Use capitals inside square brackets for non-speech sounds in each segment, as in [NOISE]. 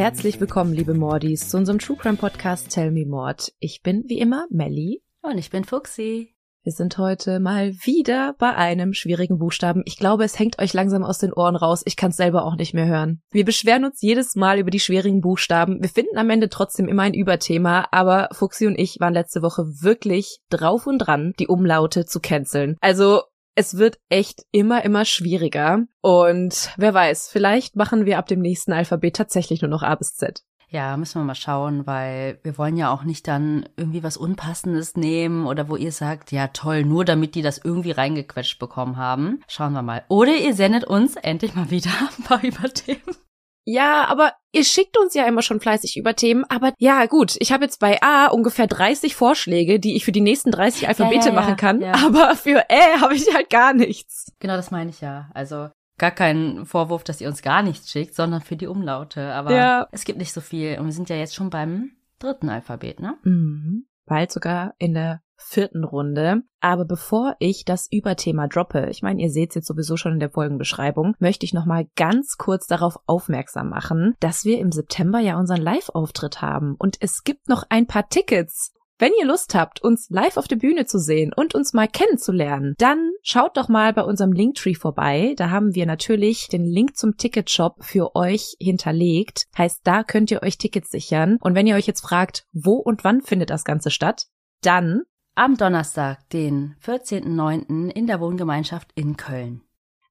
Herzlich willkommen, liebe Mordis, zu unserem True Crime Podcast Tell Me Mord. Ich bin wie immer Melly. Und ich bin Fuxi. Wir sind heute mal wieder bei einem schwierigen Buchstaben. Ich glaube, es hängt euch langsam aus den Ohren raus. Ich kann es selber auch nicht mehr hören. Wir beschweren uns jedes Mal über die schwierigen Buchstaben. Wir finden am Ende trotzdem immer ein Überthema, aber Fuxi und ich waren letzte Woche wirklich drauf und dran, die Umlaute zu canceln. Also es wird echt immer, immer schwieriger. Und wer weiß, vielleicht machen wir ab dem nächsten Alphabet tatsächlich nur noch A bis Z. Ja, müssen wir mal schauen, weil wir wollen ja auch nicht dann irgendwie was Unpassendes nehmen oder wo ihr sagt, ja toll, nur damit die das irgendwie reingequetscht bekommen haben. Schauen wir mal. Oder ihr sendet uns endlich mal wieder [LAUGHS] ein paar Überthemen. Ja, aber ihr schickt uns ja immer schon fleißig über Themen. Aber ja, gut, ich habe jetzt bei A ungefähr 30 Vorschläge, die ich für die nächsten 30 Alphabete ja, ja, machen kann. ja. Aber für Ä habe ich halt gar nichts. Genau, das meine ich ja. Also gar kein Vorwurf, dass ihr uns gar nichts schickt, sondern für die Umlaute. Aber Ja. es gibt nicht so viel. Und wir sind ja jetzt schon beim dritten Alphabet, ne? Mhm. Bald sogar in der vierten Runde. Aber bevor ich das Überthema droppe, ich meine, ihr seht es jetzt sowieso schon in der Folgenbeschreibung, möchte ich noch mal ganz kurz darauf aufmerksam machen, dass wir im September ja unseren Live-Auftritt haben und es gibt noch ein paar Tickets. Wenn ihr Lust habt, uns live auf der Bühne zu sehen und uns mal kennenzulernen, dann schaut doch mal bei unserem Linktree vorbei. Da haben wir natürlich den Link zum Ticketshop für euch hinterlegt. Heißt, da könnt ihr euch Tickets sichern. Und wenn ihr euch jetzt fragt, wo und wann findet das Ganze statt, dann Am Donnerstag, den 14.09. in der Wohngemeinschaft in Köln.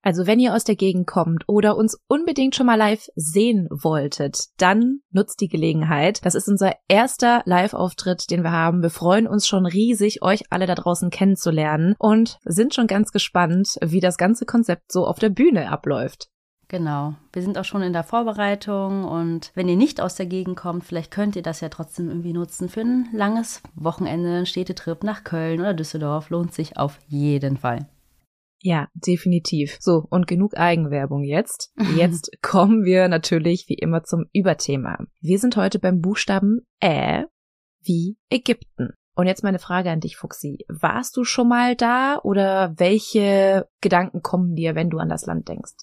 Also wenn ihr aus der Gegend kommt oder uns unbedingt schon mal live sehen wolltet, dann nutzt die Gelegenheit. Das ist unser erster Live-Auftritt, den wir haben. Wir freuen uns schon riesig, euch alle da draußen kennenzulernen und sind schon ganz gespannt, wie das ganze Konzept so auf der Bühne abläuft. Genau. Wir sind auch schon in der Vorbereitung und wenn ihr nicht aus der Gegend kommt, vielleicht könnt ihr das ja trotzdem irgendwie nutzen für ein langes Wochenende, einen Städtetrip nach Köln oder Düsseldorf. Lohnt sich auf jeden Fall. Ja, definitiv. So, und genug Eigenwerbung jetzt. [LAUGHS] Jetzt kommen wir natürlich wie immer zum Überthema. Wir sind heute beim Buchstaben Ä wie Ägypten. Und jetzt meine Frage an dich, Fuxi. Warst du schon mal da oder welche Gedanken kommen dir, wenn du an das Land denkst?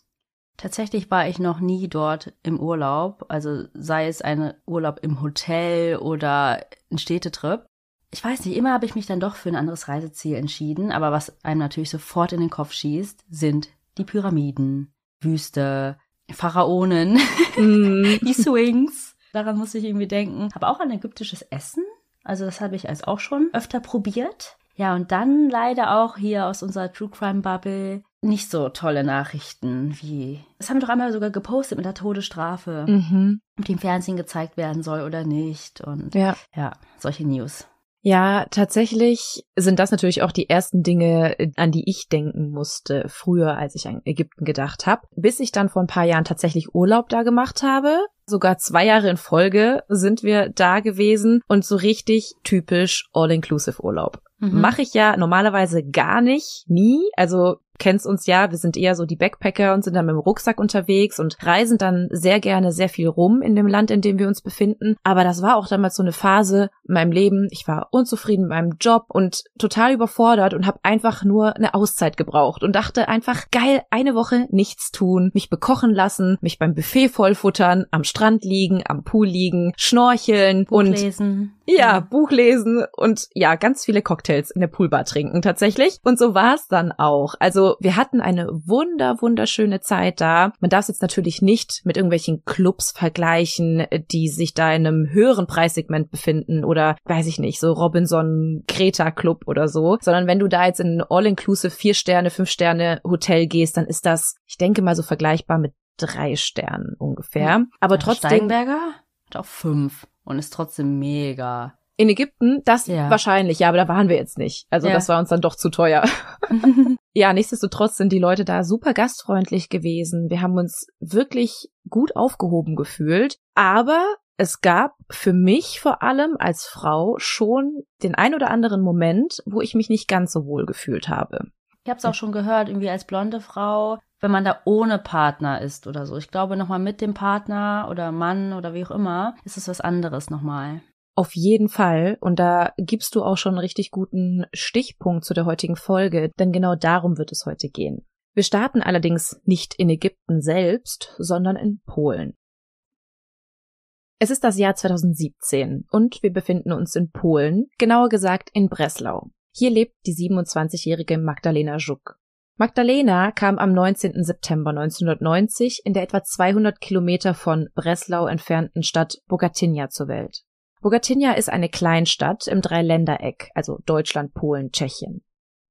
Tatsächlich war ich noch nie dort im Urlaub, also sei es ein Urlaub im Hotel oder ein Städtetrip. Ich weiß nicht, immer habe ich mich dann doch für ein anderes Reiseziel entschieden, aber was einem natürlich sofort in den Kopf schießt, sind die Pyramiden, Wüste, Pharaonen, [LAUGHS] die Swings. Daran muss ich irgendwie denken. Aber auch an ägyptisches Essen. Also das habe ich als auch schon öfter probiert. Ja, und dann leider auch hier aus unserer True Crime Bubble nicht so tolle Nachrichten wie. Das haben wir doch einmal sogar gepostet mit der Todesstrafe, Mhm. ob die im Fernsehen gezeigt werden soll oder nicht. Und Ja. ja, solche News. Ja, tatsächlich sind das natürlich auch die ersten Dinge, an die ich denken musste, früher, als ich an Ägypten gedacht habe. Bis ich dann vor ein paar Jahren tatsächlich Urlaub da gemacht habe. Sogar zwei Jahre in Folge sind wir da gewesen und so richtig typisch All-Inclusive-Urlaub. Mhm. Mache ich ja normalerweise gar nicht, nie. Also kennst uns ja, wir sind eher so die Backpacker und sind dann mit dem Rucksack unterwegs und reisen dann sehr gerne sehr viel rum in dem Land, in dem wir uns befinden. Aber das war auch damals so eine Phase in meinem Leben. Ich war unzufrieden mit meinem Job und total überfordert und habe einfach nur eine Auszeit gebraucht und dachte einfach, geil, eine Woche nichts tun, mich bekochen lassen, mich beim Buffet vollfuttern, am Strand liegen, am Pool liegen, schnorcheln und lesen. Ja, Buch lesen und ja, ganz viele Cocktails in der Poolbar trinken tatsächlich. Und so war es dann auch. Also wir hatten eine wunder, wunderschöne Zeit da. Man darf es jetzt natürlich nicht mit irgendwelchen Clubs vergleichen, die sich da in einem höheren Preissegment befinden oder weiß ich nicht, so Robinson Kreta Club oder so, sondern wenn du da jetzt in ein All-Inclusive vier Sterne, fünf Sterne Hotel gehst, dann ist das, ich denke mal so vergleichbar mit drei Sternen ungefähr. Aber Ja, trotzdem Steinberger hat auch fünf und ist trotzdem mega. In Ägypten, das Ja. wahrscheinlich, ja, aber da waren wir jetzt nicht. Also Ja. das war uns dann doch zu teuer. [LAUGHS] [LAUGHS] ja, nichtsdestotrotz sind die Leute da super gastfreundlich gewesen. Wir haben uns wirklich gut aufgehoben gefühlt. Aber es gab für mich vor allem als Frau schon den ein oder anderen Moment, wo ich mich nicht ganz so wohl gefühlt habe. Ich habe es auch schon gehört, irgendwie als blonde Frau, wenn man da ohne Partner ist oder so. Ich glaube, nochmal mit dem Partner oder Mann oder wie auch immer, ist es was anderes nochmal. Auf jeden Fall. Und da gibst du auch schon einen richtig guten Stichpunkt zu der heutigen Folge, denn genau darum wird es heute gehen. Wir starten allerdings nicht in Ägypten selbst, sondern in Polen. Es ist das Jahr 2017 und wir befinden uns in Polen, genauer gesagt in Breslau. Hier lebt die 27-jährige Magdalena Żuk. Magdalena kam am 19. September 1990 in der etwa 200 Kilometer von Breslau entfernten Stadt Bogatynia zur Welt. Bogatynia ist eine Kleinstadt im Dreiländereck, also Deutschland, Polen, Tschechien.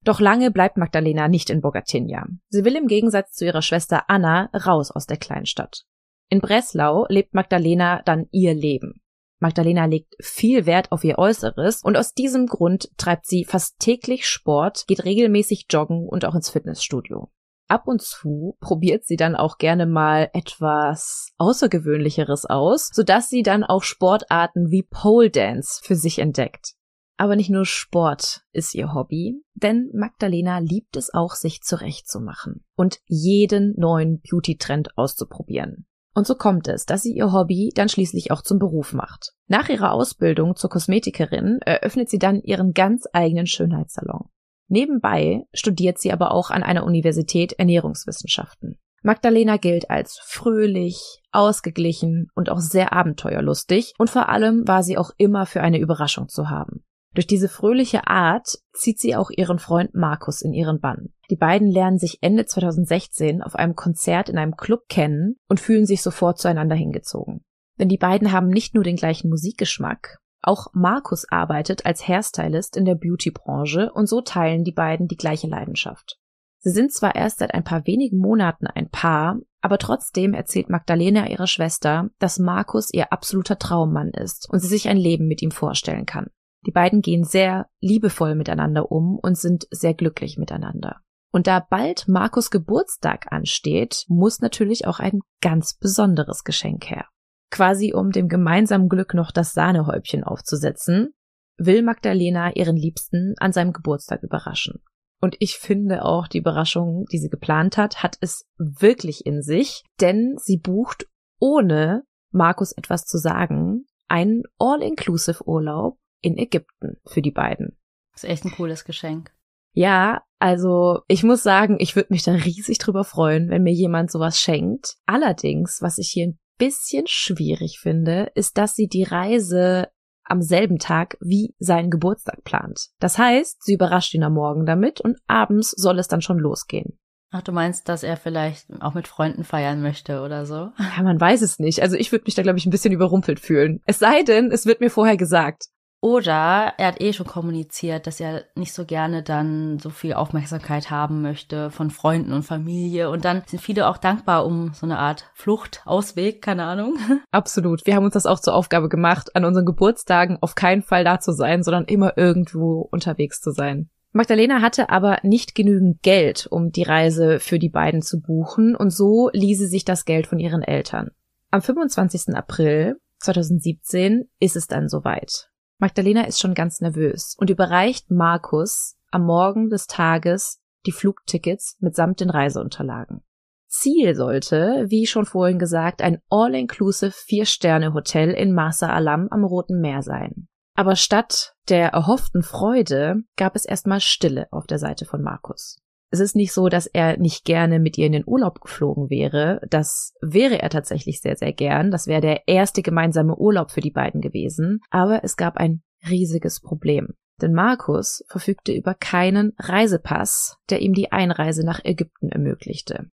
Doch lange bleibt Magdalena nicht in Bogatynia. Sie will im Gegensatz zu ihrer Schwester Anna raus aus der Kleinstadt. In Breslau lebt Magdalena dann ihr Leben. Magdalena legt viel Wert auf ihr Äußeres und aus diesem Grund treibt sie fast täglich Sport, geht regelmäßig joggen und auch ins Fitnessstudio. Ab und zu probiert sie dann auch gerne mal etwas Außergewöhnlicheres aus, sodass sie dann auch Sportarten wie Pole Dance für sich entdeckt. Aber nicht nur Sport ist ihr Hobby, denn Magdalena liebt es auch, sich zurechtzumachen und jeden neuen Beauty-Trend auszuprobieren. Und so kommt es, dass sie ihr Hobby dann schließlich auch zum Beruf macht. Nach ihrer Ausbildung zur Kosmetikerin eröffnet sie dann ihren ganz eigenen Schönheitssalon. Nebenbei studiert sie aber auch an einer Universität Ernährungswissenschaften. Magdalena gilt als fröhlich, ausgeglichen und auch sehr abenteuerlustig und vor allem war sie auch immer für eine Überraschung zu haben. Durch diese fröhliche Art zieht sie auch ihren Freund Markus in ihren Bann. Die beiden lernen sich Ende 2016 auf einem Konzert in einem Club kennen und fühlen sich sofort zueinander hingezogen. Denn die beiden haben nicht nur den gleichen Musikgeschmack, auch Markus arbeitet als Hairstylist in der Beautybranche und so teilen die beiden die gleiche Leidenschaft. Sie sind zwar erst seit ein paar wenigen Monaten ein Paar, aber trotzdem erzählt Magdalena ihrer Schwester, dass Markus ihr absoluter Traummann ist und sie sich ein Leben mit ihm vorstellen kann. Die beiden gehen sehr liebevoll miteinander um und sind sehr glücklich miteinander. Und da bald Markus Geburtstag ansteht, muss natürlich auch ein ganz besonderes Geschenk her. Quasi um dem gemeinsamen Glück noch das Sahnehäubchen aufzusetzen, will Magdalena ihren Liebsten an seinem Geburtstag überraschen. Und ich finde auch, die Überraschung, die sie geplant hat, hat es wirklich in sich, denn sie bucht, ohne Markus etwas zu sagen, einen All-Inclusive Urlaub in Ägypten für die beiden. Das ist echt ein cooles Geschenk. Ja, also ich muss sagen, ich würde mich da riesig drüber freuen, wenn mir jemand sowas schenkt. Allerdings, was ich hier ein bisschen schwierig finde, ist, dass sie die Reise am selben Tag wie seinen Geburtstag plant. Das heißt, sie überrascht ihn am Morgen damit und abends soll es dann schon losgehen. Ach, du meinst, dass er vielleicht auch mit Freunden feiern möchte oder so? Ja, man weiß es nicht. Also ich würde mich da, glaube ich, ein bisschen überrumpelt fühlen. Es sei denn, es wird mir vorher gesagt. Oder er hat eh schon kommuniziert, dass er nicht so gerne dann so viel Aufmerksamkeit haben möchte von Freunden und Familie. Und dann sind viele auch dankbar um so eine Art Flucht, Ausweg, keine Ahnung. [LAUGHS] Absolut. Wir haben uns das auch zur Aufgabe gemacht, an unseren Geburtstagen auf keinen Fall da zu sein, sondern immer irgendwo unterwegs zu sein. Magdalena hatte aber nicht genügend Geld, um die Reise für die beiden zu buchen, und so ließ sie sich das Geld von ihren Eltern. Am 25. April 2017 ist es dann soweit. Magdalena ist schon ganz nervös und überreicht Markus am Morgen des Tages die Flugtickets mitsamt den Reiseunterlagen. Ziel sollte, wie schon vorhin gesagt, ein all-inclusive Vier-Sterne-Hotel in Masa Alam am Roten Meer sein. Aber statt der erhofften Freude gab es erstmal Stille auf der Seite von Markus. Es ist nicht so, dass er nicht gerne mit ihr in den Urlaub geflogen wäre. Das wäre er tatsächlich sehr, sehr gern. Das wäre der erste gemeinsame Urlaub für die beiden gewesen. Aber es gab ein riesiges Problem. Denn Markus verfügte über keinen Reisepass, der ihm die Einreise nach Ägypten ermöglichte.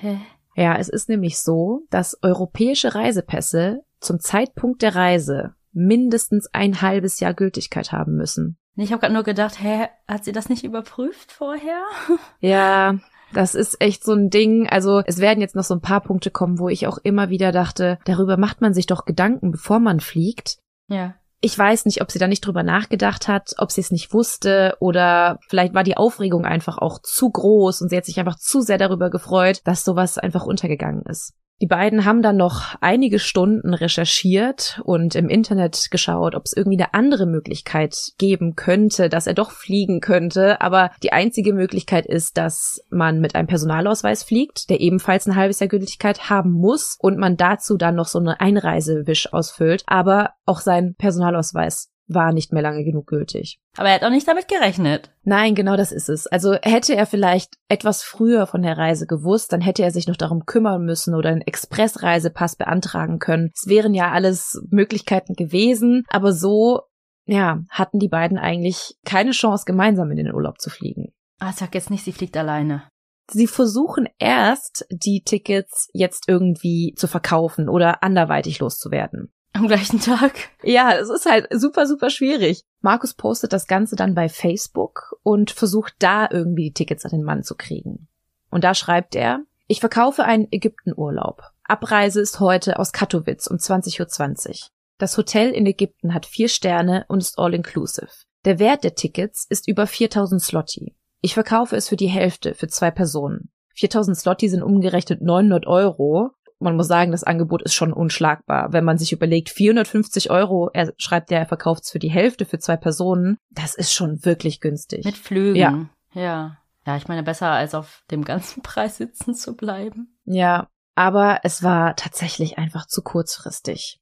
Hä? Ja, es ist nämlich so, dass europäische Reisepässe zum Zeitpunkt der Reise mindestens ein halbes Jahr Gültigkeit haben müssen. Ich habe gerade nur gedacht, hä, hat sie das nicht überprüft vorher? [LAUGHS] Ja, das ist echt so ein Ding. Also es werden jetzt noch so ein paar Punkte kommen, wo ich auch immer wieder dachte, darüber macht man sich doch Gedanken, bevor man fliegt. Ja. Ich weiß nicht, ob sie da nicht drüber nachgedacht hat, ob sie es nicht wusste oder vielleicht war die Aufregung einfach auch zu groß und sie hat sich einfach zu sehr darüber gefreut, dass sowas einfach untergegangen ist. Die beiden haben dann noch einige Stunden recherchiert und im Internet geschaut, ob es irgendwie eine andere Möglichkeit geben könnte, dass er doch fliegen könnte. Aber die einzige Möglichkeit ist, dass man mit einem Personalausweis fliegt, der ebenfalls ein halbes Jahr Gültigkeit haben muss und man dazu dann noch so eine Einreisewisch ausfüllt. Aber auch sein Personalausweis war nicht mehr lange genug gültig. Aber er hat auch nicht damit gerechnet. Nein, genau das ist es. Also hätte er vielleicht etwas früher von der Reise gewusst, dann hätte er sich noch darum kümmern müssen oder einen Expressreisepass beantragen können. Es wären ja alles Möglichkeiten gewesen, aber so, ja, hatten die beiden eigentlich keine Chance, gemeinsam in den Urlaub zu fliegen. Ah, sag jetzt nicht, sie fliegt alleine. Sie versuchen erst, die Tickets jetzt irgendwie zu verkaufen oder anderweitig loszuwerden. Am gleichen Tag? Ja, es ist halt super, super schwierig. Markus postet das Ganze dann bei Facebook und versucht da irgendwie die Tickets an den Mann zu kriegen. Und da schreibt er, ich verkaufe einen Ägyptenurlaub. Abreise ist heute aus Katowice um 20.20 Uhr. Das Hotel in Ägypten hat vier Sterne und ist all-inclusive. Der Wert der Tickets ist über 4000 Slotti. Ich verkaufe es für die Hälfte für zwei Personen. 4000 Slotti sind umgerechnet 900 Euro man muss sagen, das Angebot ist schon unschlagbar. Wenn man sich überlegt, 450 Euro, er schreibt ja, er verkauft es für die Hälfte für zwei Personen, das ist schon wirklich günstig. Mit Flügen. Ja. Ja. Ja, ich meine, besser als auf dem ganzen [LAUGHS] Preis sitzen zu bleiben. Ja, aber es war tatsächlich einfach zu kurzfristig.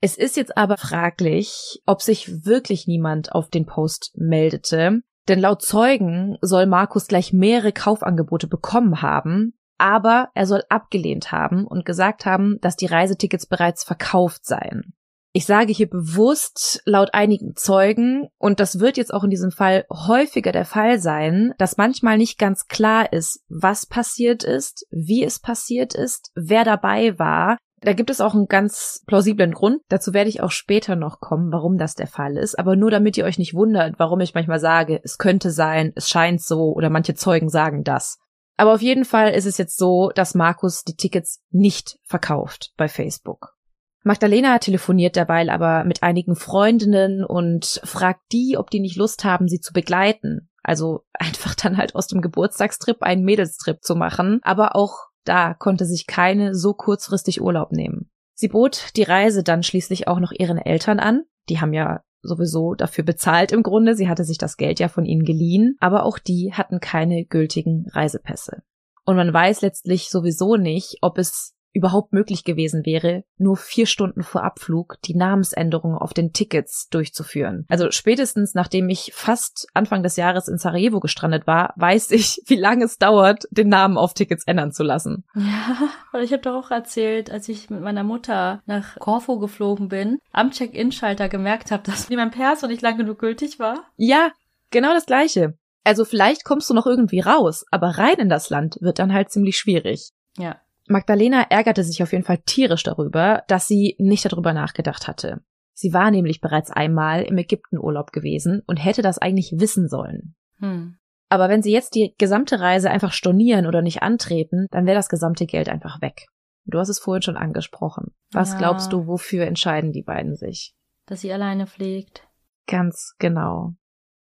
Es ist jetzt aber fraglich, ob sich wirklich niemand auf den Post meldete, denn laut Zeugen soll Markus gleich mehrere Kaufangebote bekommen haben, aber er soll abgelehnt haben und gesagt haben, dass die Reisetickets bereits verkauft seien. Ich sage hier bewusst laut einigen Zeugen, und das wird jetzt auch in diesem Fall häufiger der Fall sein, dass manchmal nicht ganz klar ist, was passiert ist, wie es passiert ist, wer dabei war. Da gibt es auch einen ganz plausiblen Grund. Dazu werde ich auch später noch kommen, warum das der Fall ist. Aber nur damit ihr euch nicht wundert, warum ich manchmal sage, es könnte sein, es scheint so oder manche Zeugen sagen das. Aber auf jeden Fall ist es jetzt so, dass Markus die Tickets nicht verkauft bei Facebook. Magdalena telefoniert derweil aber mit einigen Freundinnen und fragt die, ob die nicht Lust haben, sie zu begleiten. Also [LAUGHS] einfach dann halt aus dem Geburtstagstrip einen Mädelstrip zu machen. Aber auch da konnte sich keine so kurzfristig Urlaub nehmen. Sie bot die Reise dann schließlich auch noch ihren Eltern an. Die haben ja sowieso dafür bezahlt im Grunde. Sie hatte sich das Geld ja von ihnen geliehen, aber auch die hatten keine gültigen Reisepässe. Und man weiß letztlich sowieso nicht, ob es überhaupt möglich gewesen wäre, nur vier Stunden vor Abflug die Namensänderung auf den Tickets durchzuführen. Also spätestens nachdem ich fast Anfang des Jahres in Sarajevo gestrandet war, weiß ich, [LAUGHS] wie lange es dauert, den Namen auf Tickets ändern zu lassen. [LAUGHS] Ja, weil ich habe doch auch erzählt, als ich mit meiner Mutter nach Korfu geflogen bin, am Check-in-Schalter gemerkt habe, dass mein Perso nicht lang genug gültig war. Ja, genau das gleiche. Also vielleicht kommst du noch irgendwie raus, aber rein in das Land wird dann halt ziemlich schwierig. Ja. Magdalena ärgerte sich auf jeden Fall tierisch darüber, dass sie nicht darüber nachgedacht hatte. Sie war nämlich bereits einmal im Ägyptenurlaub gewesen und hätte das eigentlich wissen sollen. Hm. Aber wenn sie jetzt die gesamte Reise einfach stornieren oder nicht antreten, dann wäre das gesamte Geld einfach weg. Du hast es vorhin schon angesprochen. Was Ja. glaubst du, wofür entscheiden die beiden sich? Dass sie alleine fliegt. Ganz genau.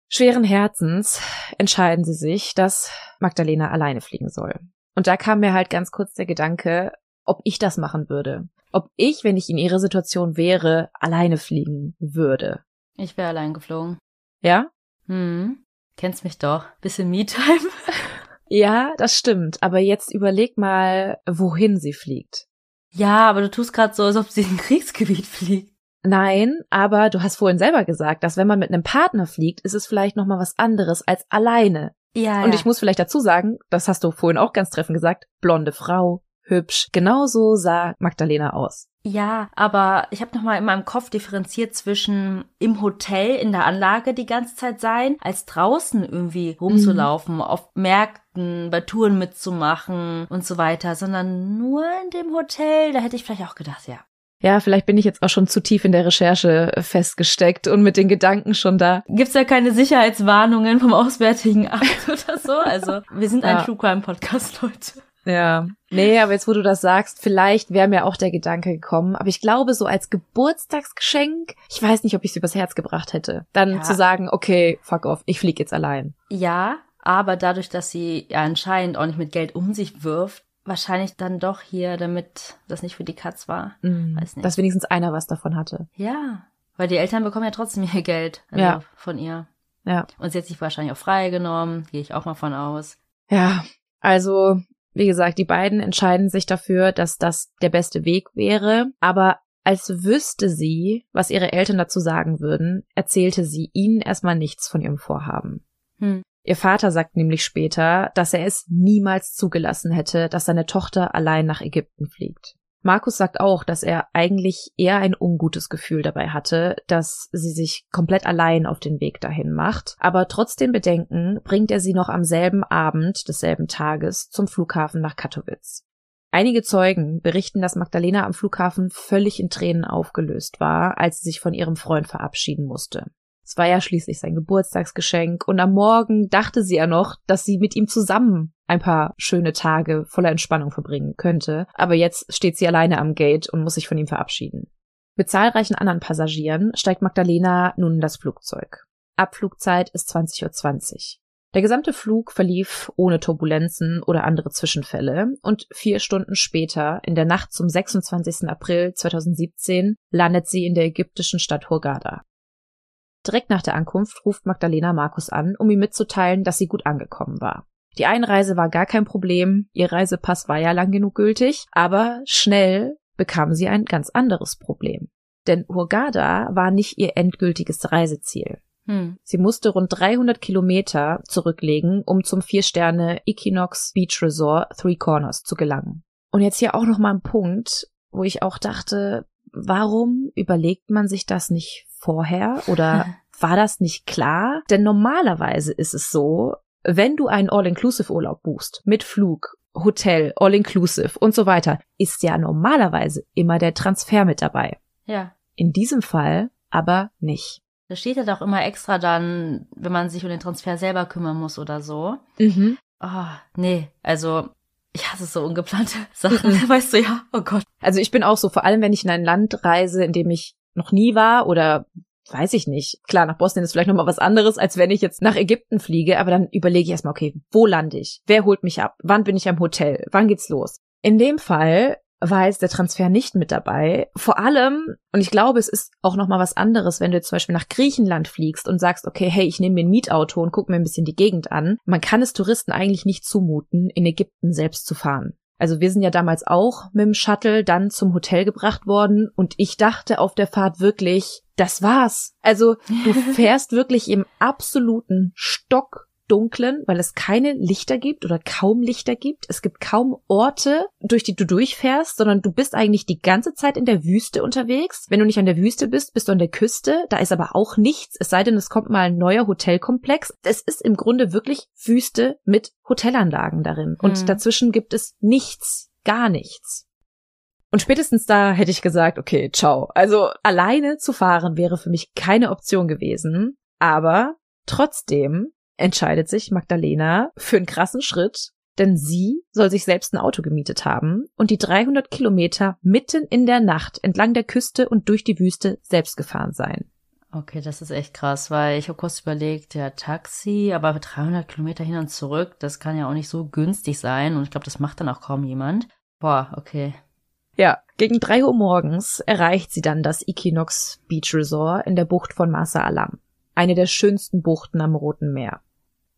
Schweren Herzens entscheiden sie sich, dass Magdalena alleine fliegen soll. Und da kam mir halt ganz kurz der Gedanke, ob ich das machen würde. Ob ich, wenn ich in ihrer Situation wäre, alleine fliegen würde. Ich wäre allein geflogen. Ja? Hm. Kennst mich doch. Bisschen Me-Time. [LAUGHS] Ja, das stimmt. Aber jetzt überleg mal, wohin sie fliegt. ja, aber du tust gerade so, als ob sie in ein Kriegsgebiet fliegt. Nein, aber du hast vorhin selber gesagt, dass wenn man mit einem Partner fliegt, ist es vielleicht noch mal was anderes als alleine. Ja, Und ich muss vielleicht dazu sagen, das hast du vorhin auch ganz treffend gesagt, blonde Frau, hübsch. Genauso sah Magdalena aus. Ja, aber ich habe nochmal in meinem Kopf differenziert zwischen im Hotel in der Anlage die ganze Zeit sein, als draußen irgendwie rumzulaufen, auf Märkten, bei Touren mitzumachen und so weiter, sondern nur in dem Hotel, da hätte ich vielleicht auch gedacht, ja. Ja, vielleicht bin ich jetzt auch schon zu tief in der Recherche festgesteckt und mit den Gedanken schon da. Gibt's ja keine Sicherheitswarnungen vom Auswärtigen Amt [LAUGHS] oder so? Also, wir sind ein Ja. True Crime Podcast, Leute. Ja. Nee, aber jetzt, wo du das sagst, vielleicht wäre mir auch der Gedanke gekommen. Aber ich glaube, so als Geburtstagsgeschenk, ich weiß nicht, ob ich es übers Herz gebracht hätte. Dann Ja. zu sagen, okay, fuck off, ich flieg jetzt allein. Ja, aber dadurch, dass sie ja anscheinend auch nicht mit Geld um sich wirft, wahrscheinlich dann doch hier, damit das nicht für die Katz war. Mhm. Weiß nicht. Dass wenigstens einer was davon hatte. Ja, weil die Eltern bekommen ja trotzdem ihr Geld also Ja. von ihr. Ja. Und sie hat sich wahrscheinlich auch freigenommen, gehe ich auch mal von aus. Ja, also, wie gesagt, die beiden entscheiden sich dafür, dass das der beste Weg wäre. Aber Als wüsste sie, was ihre Eltern dazu sagen würden, erzählte sie ihnen erstmal nichts von ihrem Vorhaben. Hm. Ihr Vater sagt nämlich später, dass er es niemals zugelassen hätte, dass seine Tochter allein nach Ägypten fliegt. Markus sagt auch, dass er eigentlich eher ein ungutes Gefühl dabei hatte, dass sie sich komplett allein auf den Weg dahin macht. Aber trotz den Bedenken bringt er sie noch am selben Abend desselben Tages zum Flughafen nach Katowice. Einige Zeugen berichten, dass Magdalena am Flughafen völlig in Tränen aufgelöst war, als sie sich von ihrem Freund verabschieden musste. Es war ja schließlich sein Geburtstagsgeschenk und am Morgen dachte sie ja noch, dass sie mit ihm zusammen ein paar schöne Tage voller Entspannung verbringen könnte, aber jetzt steht sie alleine am Gate und muss sich von ihm verabschieden. Mit zahlreichen anderen Passagieren steigt Magdalena nun in das Flugzeug. Abflugzeit ist 20.20 Uhr. Der gesamte Flug verlief ohne Turbulenzen oder andere Zwischenfälle und vier Stunden später, in der Nacht zum 26. April 2017, landet sie in der ägyptischen Stadt Hurghada. Direkt nach der Ankunft ruft Magdalena Markus an, um ihm mitzuteilen, dass sie gut angekommen war. Die Einreise war gar kein Problem, ihr Reisepass war ja lang genug gültig, aber schnell bekam sie ein ganz anderes Problem. Denn Hurghada war nicht ihr endgültiges Reiseziel. Hm. Sie musste rund 300 Kilometer zurücklegen, um zum Vier-Sterne Equinox Beach Resort Three Corners zu gelangen. Und jetzt hier auch noch mal ein Punkt, wo ich auch dachte, warum überlegt man sich das nicht vorher oder [LAUGHS] war das nicht klar? Denn normalerweise ist es so, wenn du einen All-Inclusive-Urlaub buchst mit Flug, Hotel, All-Inclusive und so weiter, ist ja normalerweise immer der Transfer mit dabei. Ja. In diesem Fall aber nicht. Da steht ja doch immer extra dann, wenn man sich um den Transfer selber kümmern muss oder so. Mhm. Oh, nee, also ich hasse so ungeplante [LAUGHS] Sachen, [LAUGHS] weißt du ja. Oh Gott. Also ich bin auch so, vor allem wenn ich in ein Land reise, in dem ich noch nie war oder weiß ich nicht. Klar, nach Bosnien ist vielleicht nochmal was anderes, als wenn ich jetzt nach Ägypten fliege, aber dann überlege ich erstmal, okay, wo lande ich? Wer holt mich ab? Wann bin ich am Hotel? Wann geht's los? In dem Fall war jetzt der Transfer nicht mit dabei. Vor allem, und ich glaube, es ist auch noch mal was anderes, wenn du jetzt zum Beispiel nach Griechenland fliegst und sagst, okay, hey, ich nehme mir ein Mietauto und gucke mir ein bisschen die Gegend an. Man kann es Touristen eigentlich nicht zumuten, in Ägypten selbst zu fahren. Also wir sind ja damals auch mit dem Shuttle dann zum Hotel gebracht worden und ich dachte auf der Fahrt wirklich, das war's. Also du [LAUGHS] fährst wirklich im absoluten Stock Dunklen, weil es keine Lichter gibt oder kaum Lichter gibt. Es gibt kaum Orte, durch die du durchfährst, sondern du bist eigentlich die ganze Zeit in der Wüste unterwegs. Wenn du nicht an der Wüste bist, bist du an der Küste. Da ist aber auch nichts, es sei denn, es kommt mal ein neuer Hotelkomplex. Es ist im Grunde wirklich Wüste mit Hotelanlagen darin. Und mhm. dazwischen gibt es nichts, gar nichts. Und spätestens da hätte ich gesagt, okay, ciao. Also alleine zu fahren wäre für mich keine Option gewesen. Aber trotzdem entscheidet sich Magdalena für einen krassen Schritt, denn sie soll sich selbst ein Auto gemietet haben und die 300 Kilometer mitten in der Nacht entlang der Küste und durch die Wüste selbst gefahren sein. Okay, das ist echt krass, weil ich habe kurz überlegt, ja, Taxi, aber 300 Kilometer hin und zurück, das kann ja auch nicht so günstig sein und ich glaube, das macht dann auch kaum jemand. Boah, okay. Ja, gegen drei Uhr morgens erreicht sie dann das Equinox Beach Resort in der Bucht von Masa Alam, eine der schönsten Buchten am Roten Meer.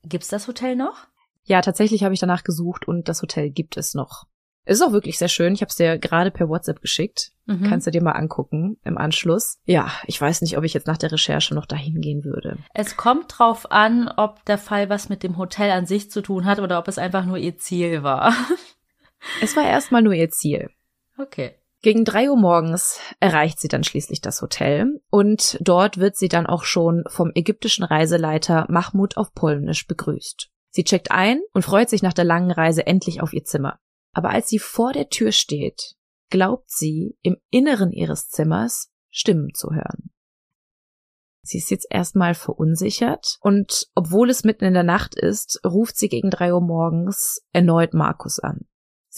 Gibt's das Hotel noch? Ja, tatsächlich habe ich danach gesucht und das Hotel gibt es noch. Es ist auch wirklich sehr schön. Ich habe es dir gerade per WhatsApp geschickt. Mhm. Kannst du dir mal angucken im Anschluss. Ja, ich weiß nicht, ob ich jetzt nach der Recherche noch dahin gehen würde. Es kommt drauf an, ob der Fall was mit dem Hotel an sich zu tun hat oder ob es einfach nur ihr Ziel war. [LAUGHS] Es war erstmal nur ihr Ziel. Okay. Gegen drei Uhr morgens erreicht sie dann schließlich das Hotel und dort wird sie dann auch schon vom ägyptischen Reiseleiter Mahmoud auf Polnisch begrüßt. Sie checkt ein und freut sich nach der langen Reise endlich auf ihr Zimmer. Aber als sie vor der Tür steht, glaubt sie im Inneren ihres Zimmers Stimmen zu hören. Sie ist jetzt erstmal verunsichert und obwohl es mitten in der Nacht ist, ruft sie gegen drei Uhr morgens erneut Markus an.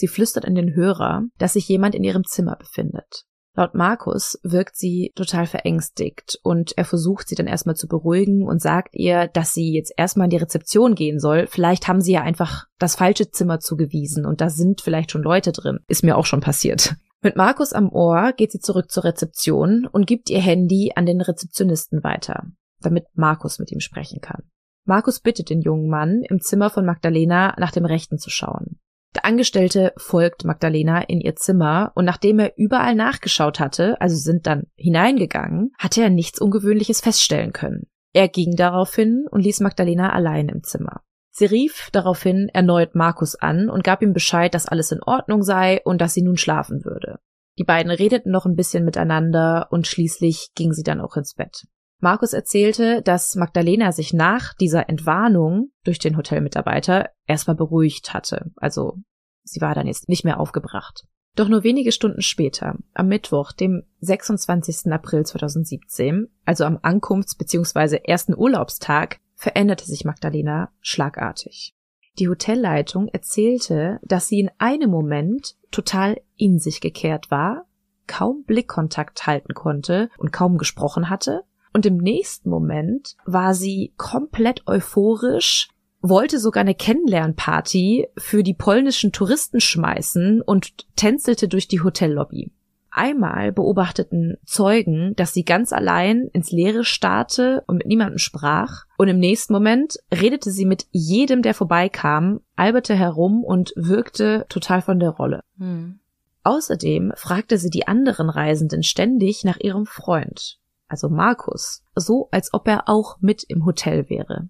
Sie flüstert in den Hörer, dass sich jemand in ihrem Zimmer befindet. Laut Markus wirkt sie total verängstigt und er versucht sie dann erstmal zu beruhigen und sagt ihr, dass sie jetzt erstmal in die Rezeption gehen soll. Vielleicht haben sie ja einfach das falsche Zimmer zugewiesen und da sind vielleicht schon Leute drin. Ist mir auch schon passiert. Mit Markus am Ohr geht sie zurück zur Rezeption und gibt ihr Handy an den Rezeptionisten weiter, damit Markus mit ihm sprechen kann. Markus bittet den jungen Mann, im Zimmer von Magdalena nach dem Rechten zu schauen. Der Angestellte folgt Magdalena in ihr Zimmer und nachdem er überall nachgeschaut hatte, also sind dann hineingegangen, hatte er nichts Ungewöhnliches feststellen können. Er ging daraufhin und ließ Magdalena allein im Zimmer. Sie rief daraufhin erneut Markus an und gab ihm Bescheid, dass alles in Ordnung sei und dass sie nun schlafen würde. Die beiden redeten noch ein bisschen miteinander und schließlich ging sie dann auch ins Bett. Markus erzählte, dass Magdalena sich nach dieser Entwarnung durch den Hotelmitarbeiter erstmal beruhigt hatte. Also sie war dann jetzt nicht mehr aufgebracht. Doch nur wenige Stunden später, am Mittwoch, dem 26. April 2017, also am Ankunfts- bzw. ersten Urlaubstag, veränderte sich Magdalena schlagartig. Die Hotelleitung erzählte, dass sie in einem Moment total in sich gekehrt war, kaum Blickkontakt halten konnte und kaum gesprochen hatte und im nächsten Moment war sie komplett euphorisch, wollte sogar eine Kennenlernparty für die polnischen Touristen schmeißen und tänzelte durch die Hotellobby. Einmal beobachteten Zeugen, dass sie ganz allein ins Leere starrte und mit niemandem sprach, und im nächsten Moment redete sie mit jedem, der vorbeikam, alberte herum und wirkte total von der Rolle. Hm. Außerdem fragte sie die anderen Reisenden ständig nach ihrem Freund also Markus, so als ob er auch mit im Hotel wäre.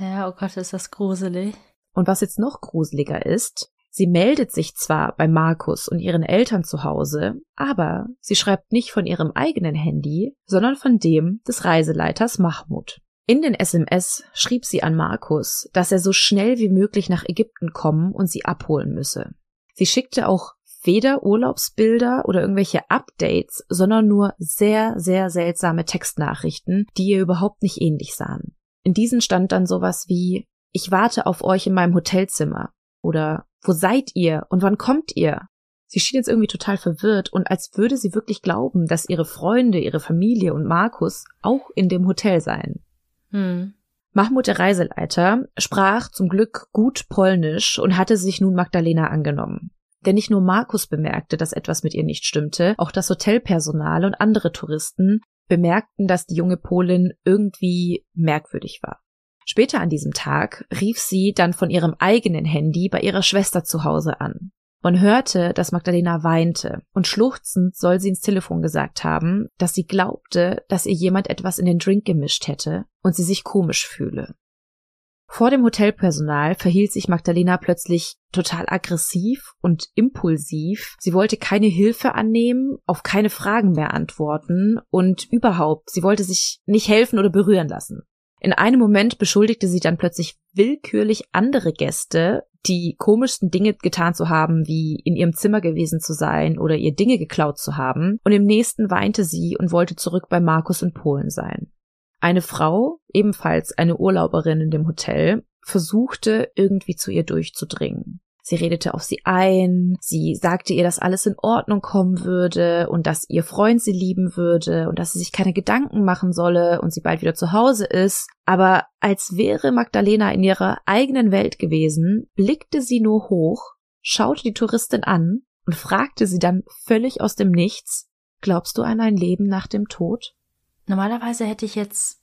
Ja, oh Gott, ist das gruselig. Und was jetzt noch gruseliger ist, sie meldet sich zwar bei Markus und ihren Eltern zu Hause, aber sie schreibt nicht von ihrem eigenen Handy, sondern von dem des Reiseleiters Mahmoud. In den SMS schrieb sie an Markus, dass er so schnell wie möglich nach Ägypten kommen und sie abholen müsse. Sie schickte auch weder Urlaubsbilder oder irgendwelche Updates, sondern nur sehr, sehr seltsame Textnachrichten, die ihr überhaupt nicht ähnlich sahen. In diesen stand dann sowas wie Ich warte auf euch in meinem Hotelzimmer oder Wo seid ihr und wann kommt ihr? Sie schien jetzt irgendwie total verwirrt und als würde sie wirklich glauben, dass ihre Freunde, ihre Familie und Markus auch in dem Hotel seien. Hm. Mahmoud, der Reiseleiter, sprach zum Glück gut Polnisch und hatte sich nun Magdalena angenommen. Denn nicht nur Markus bemerkte, dass etwas mit ihr nicht stimmte, auch das Hotelpersonal und andere Touristen bemerkten, dass die junge Polin irgendwie merkwürdig war. Später an diesem Tag rief sie dann von ihrem eigenen Handy bei ihrer Schwester zu Hause an. Man hörte, dass Magdalena weinte, und schluchzend soll sie ins Telefon gesagt haben, dass sie glaubte, dass ihr jemand etwas in den Drink gemischt hätte und sie sich komisch fühle. Vor dem Hotelpersonal verhielt sich Magdalena plötzlich total aggressiv und impulsiv. Sie wollte keine Hilfe annehmen, auf keine Fragen mehr antworten und überhaupt, sie wollte sich nicht helfen oder berühren lassen. In einem Moment beschuldigte sie dann plötzlich willkürlich andere Gäste, die komischsten Dinge getan zu haben, wie in ihrem Zimmer gewesen zu sein oder ihr Dinge geklaut zu haben, und im nächsten weinte sie und wollte zurück bei Markus in Polen sein. Eine Frau, ebenfalls eine Urlauberin in dem Hotel, versuchte irgendwie zu ihr durchzudringen. Sie redete auf sie ein, sie sagte ihr, dass alles in Ordnung kommen würde und dass ihr Freund sie lieben würde und dass sie sich keine Gedanken machen solle und sie bald wieder zu Hause ist. Aber als wäre Magdalena in ihrer eigenen Welt gewesen, blickte sie nur hoch, schaute die Touristin an und fragte sie dann völlig aus dem Nichts, Glaubst du an ein Leben nach dem Tod? Normalerweise hätte ich jetzt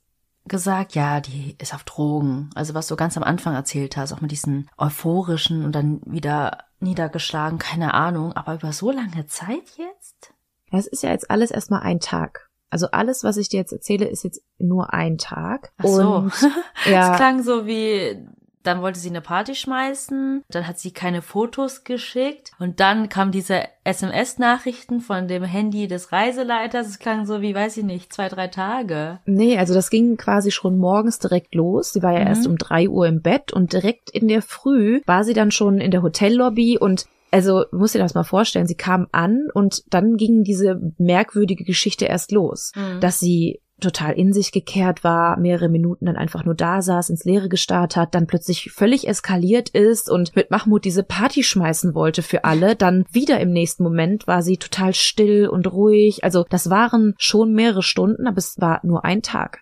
gesagt, ja, die ist auf Drogen. Also was du ganz am Anfang erzählt hast, auch mit diesen euphorischen und dann wieder niedergeschlagen, keine Ahnung. Aber über so lange Zeit jetzt? Das ist ja jetzt alles erstmal ein Tag. Also alles, was ich dir jetzt erzähle, ist jetzt nur ein Tag. Ach so. Und, [LAUGHS] ja. Es klang so wie dann wollte sie eine Party schmeißen, dann hat sie keine Fotos geschickt und dann kam diese SMS-Nachrichten von dem Handy des Reiseleiters. Es klang so wie, weiß ich nicht, zwei, drei Tage. Nee, also das ging quasi schon morgens direkt los. Sie war ja mhm. erst um drei Uhr im Bett und direkt in der Früh war sie dann schon in der Hotellobby und also muss dir das mal vorstellen, sie kam an und dann ging diese merkwürdige Geschichte erst los, mhm. dass sie total in sich gekehrt war, mehrere Minuten dann einfach nur da saß, ins Leere gestarrt hat, dann plötzlich völlig eskaliert ist und mit Mahmoud diese Party schmeißen wollte für alle, dann wieder im nächsten Moment war sie total still und ruhig. Also das waren schon mehrere Stunden, aber es war nur ein Tag.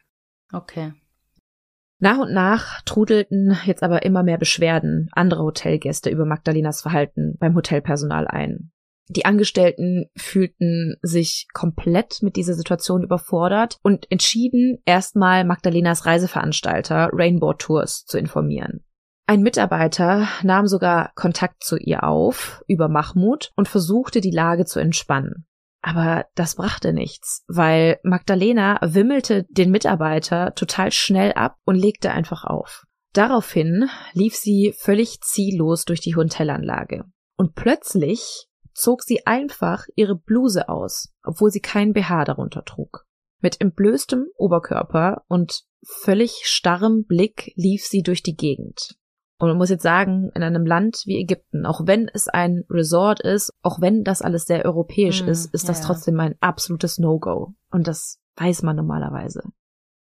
Okay. Nach und nach trudelten jetzt aber immer mehr Beschwerden anderer Hotelgäste über Magdalenas Verhalten beim Hotelpersonal ein. Die Angestellten fühlten sich komplett mit dieser Situation überfordert und entschieden, erstmal Magdalenas Reiseveranstalter Rainbow Tours zu informieren. Ein Mitarbeiter nahm sogar Kontakt zu ihr auf über Mahmoud und versuchte die Lage zu entspannen. Aber das brachte nichts, weil Magdalena wimmelte den Mitarbeiter total schnell ab und legte einfach auf. Daraufhin lief sie völlig ziellos durch die Hotelanlage. Und plötzlich zog sie einfach ihre Bluse aus, obwohl sie kein BH darunter trug. Mit entblößtem Oberkörper und völlig starrem Blick lief sie durch die Gegend. Und man muss jetzt sagen, in einem Land wie Ägypten, auch wenn es ein Resort ist, auch wenn das alles sehr europäisch mm, ist, ist ja, das trotzdem ein absolutes No-Go. Und das weiß man normalerweise.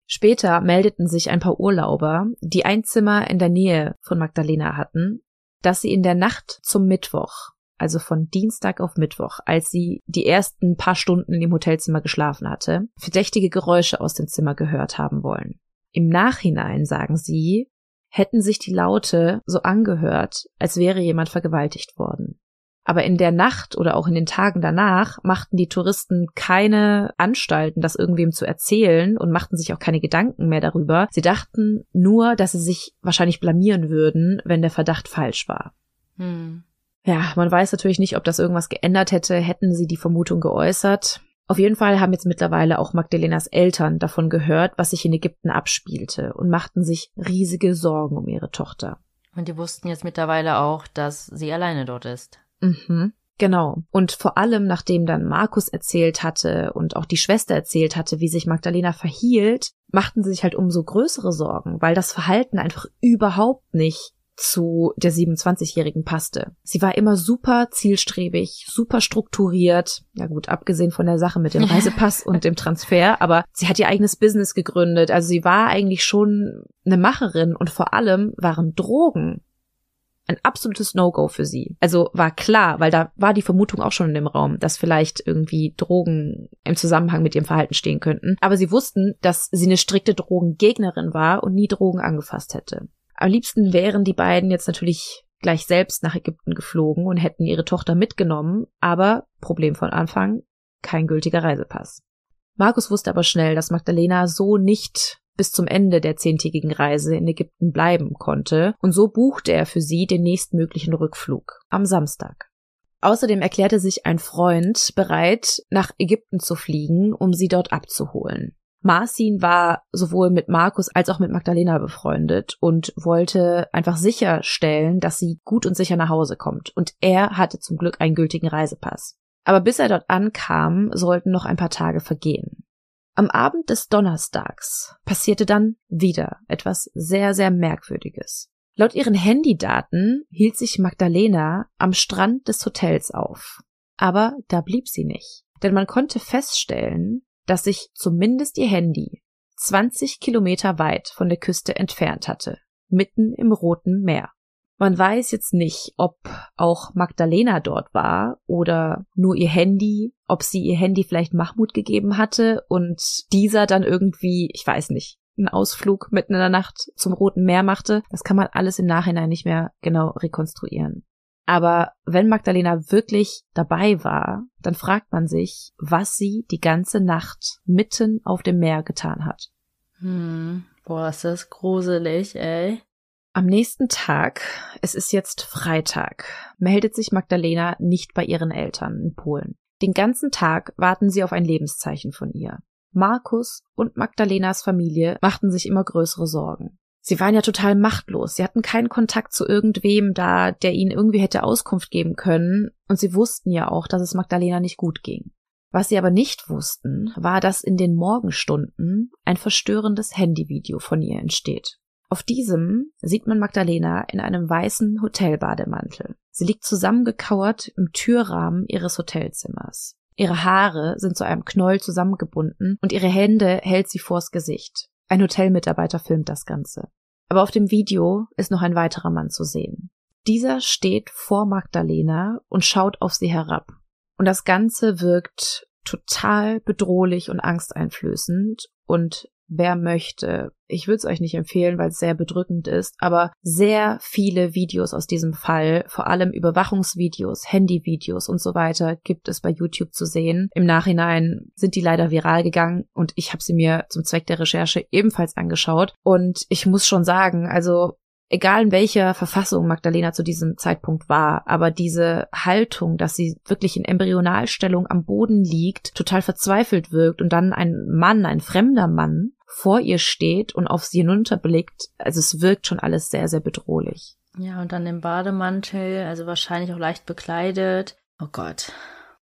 Später meldeten sich ein paar Urlauber, die ein Zimmer in der Nähe von Magdalena hatten, dass sie in der Nacht zum Mittwoch, also von Dienstag auf Mittwoch, als sie die ersten paar Stunden in dem Hotelzimmer geschlafen hatte, verdächtige Geräusche aus dem Zimmer gehört haben wollen. Im Nachhinein, sagen sie, hätten sich die Laute so angehört, als wäre jemand vergewaltigt worden. Aber in der Nacht oder auch in den Tagen danach machten die Touristen keine Anstalten, das irgendwem zu erzählen und machten sich auch keine Gedanken mehr darüber. Sie dachten nur, dass sie sich wahrscheinlich blamieren würden, wenn der Verdacht falsch war. Hm. Ja, man weiß natürlich nicht, ob das irgendwas geändert hätte, hätten sie die Vermutung geäußert. Auf jeden Fall haben jetzt mittlerweile auch Magdalenas Eltern davon gehört, was sich in Ägypten abspielte und machten sich riesige Sorgen um ihre Tochter. Und die wussten jetzt mittlerweile auch, dass sie alleine dort ist. Mhm. Genau. Und vor allem, nachdem dann Markus erzählt hatte und auch die Schwester erzählt hatte, wie sich Magdalena verhielt, machten sie sich halt umso größere Sorgen, weil das Verhalten einfach überhaupt nicht zu der 27-Jährigen passte. Sie war immer super zielstrebig, super strukturiert. Ja gut, abgesehen von der Sache mit dem [LAUGHS] Reisepass und dem Transfer, aber sie hat ihr eigenes Business gegründet. Also sie war eigentlich schon eine Macherin und vor allem waren Drogen ein absolutes No-Go für sie. Also war klar, weil da war die Vermutung auch schon in dem Raum, dass vielleicht irgendwie Drogen im Zusammenhang mit ihrem Verhalten stehen könnten. Aber sie wussten, dass sie eine strikte Drogengegnerin war und nie Drogen angefasst hätte. Am liebsten wären die beiden jetzt natürlich gleich selbst nach Ägypten geflogen und hätten ihre Tochter mitgenommen, aber Problem von Anfang, kein gültiger Reisepass. Markus wusste aber schnell, dass Magdalena so nicht bis zum Ende der zehntägigen Reise in Ägypten bleiben konnte, und so buchte er für sie den nächstmöglichen Rückflug am Samstag. Außerdem erklärte sich ein Freund bereit, nach Ägypten zu fliegen, um sie dort abzuholen. Marcin war sowohl mit Markus als auch mit Magdalena befreundet und wollte einfach sicherstellen, dass sie gut und sicher nach Hause kommt. Und er hatte zum Glück einen gültigen Reisepass. Aber bis er dort ankam, sollten noch ein paar Tage vergehen. Am Abend des Donnerstags passierte dann wieder etwas sehr, sehr Merkwürdiges. Laut ihren Handydaten hielt sich Magdalena am Strand des Hotels auf. Aber da blieb sie nicht. Denn man konnte feststellen, dass sich zumindest ihr Handy 20 Kilometer weit von der Küste entfernt hatte, mitten im Roten Meer. Man weiß jetzt nicht, ob auch Magdalena dort war oder nur ihr Handy, ob sie ihr Handy vielleicht Mahmoud gegeben hatte und dieser dann irgendwie, ich weiß nicht, einen Ausflug mitten in der Nacht zum Roten Meer machte. Das kann man alles im Nachhinein nicht mehr genau rekonstruieren. Aber wenn Magdalena wirklich dabei war, dann fragt man sich, was sie die ganze Nacht mitten auf dem Meer getan hat. Hm. Boah, ist das gruselig, ey. Am nächsten Tag, es ist jetzt Freitag, meldet sich Magdalena nicht bei ihren Eltern in Polen. Den ganzen Tag warten sie auf ein Lebenszeichen von ihr. Markus und Magdalenas Familie machten sich immer größere Sorgen. Sie waren ja total machtlos. Sie hatten keinen Kontakt zu irgendwem da, der ihnen irgendwie hätte Auskunft geben können. Und sie wussten ja auch, dass es Magdalena nicht gut ging. Was sie aber nicht wussten, war, dass in den Morgenstunden ein verstörendes Handyvideo von ihr entsteht. Auf diesem sieht man Magdalena in einem weißen Hotelbademantel. Sie liegt zusammengekauert im Türrahmen ihres Hotelzimmers. Ihre Haare sind zu einem Knoll zusammengebunden und ihre Hände hält sie vors Gesicht. Ein Hotelmitarbeiter filmt das Ganze. Aber auf dem Video ist noch ein weiterer Mann zu sehen. Dieser steht vor Magdalena und schaut auf sie herab. Und das Ganze wirkt total bedrohlich und angsteinflößend und wer möchte. Ich würde es euch nicht empfehlen, weil es sehr bedrückend ist, aber sehr viele Videos aus diesem Fall, vor allem Überwachungsvideos, Handyvideos und so weiter, gibt es bei YouTube zu sehen. Im Nachhinein sind die leider viral gegangen und ich habe sie mir zum Zweck der Recherche ebenfalls angeschaut. Und ich muss schon sagen, also egal in welcher Verfassung Magdalena zu diesem Zeitpunkt war, aber diese Haltung, dass sie wirklich in Embryonalstellung am Boden liegt, total verzweifelt wirkt und dann ein Mann, ein fremder Mann, vor ihr steht und auf sie hinunterblickt, also es wirkt schon alles sehr, sehr bedrohlich. Ja, und dann im Bademantel, also wahrscheinlich auch leicht bekleidet. Oh Gott.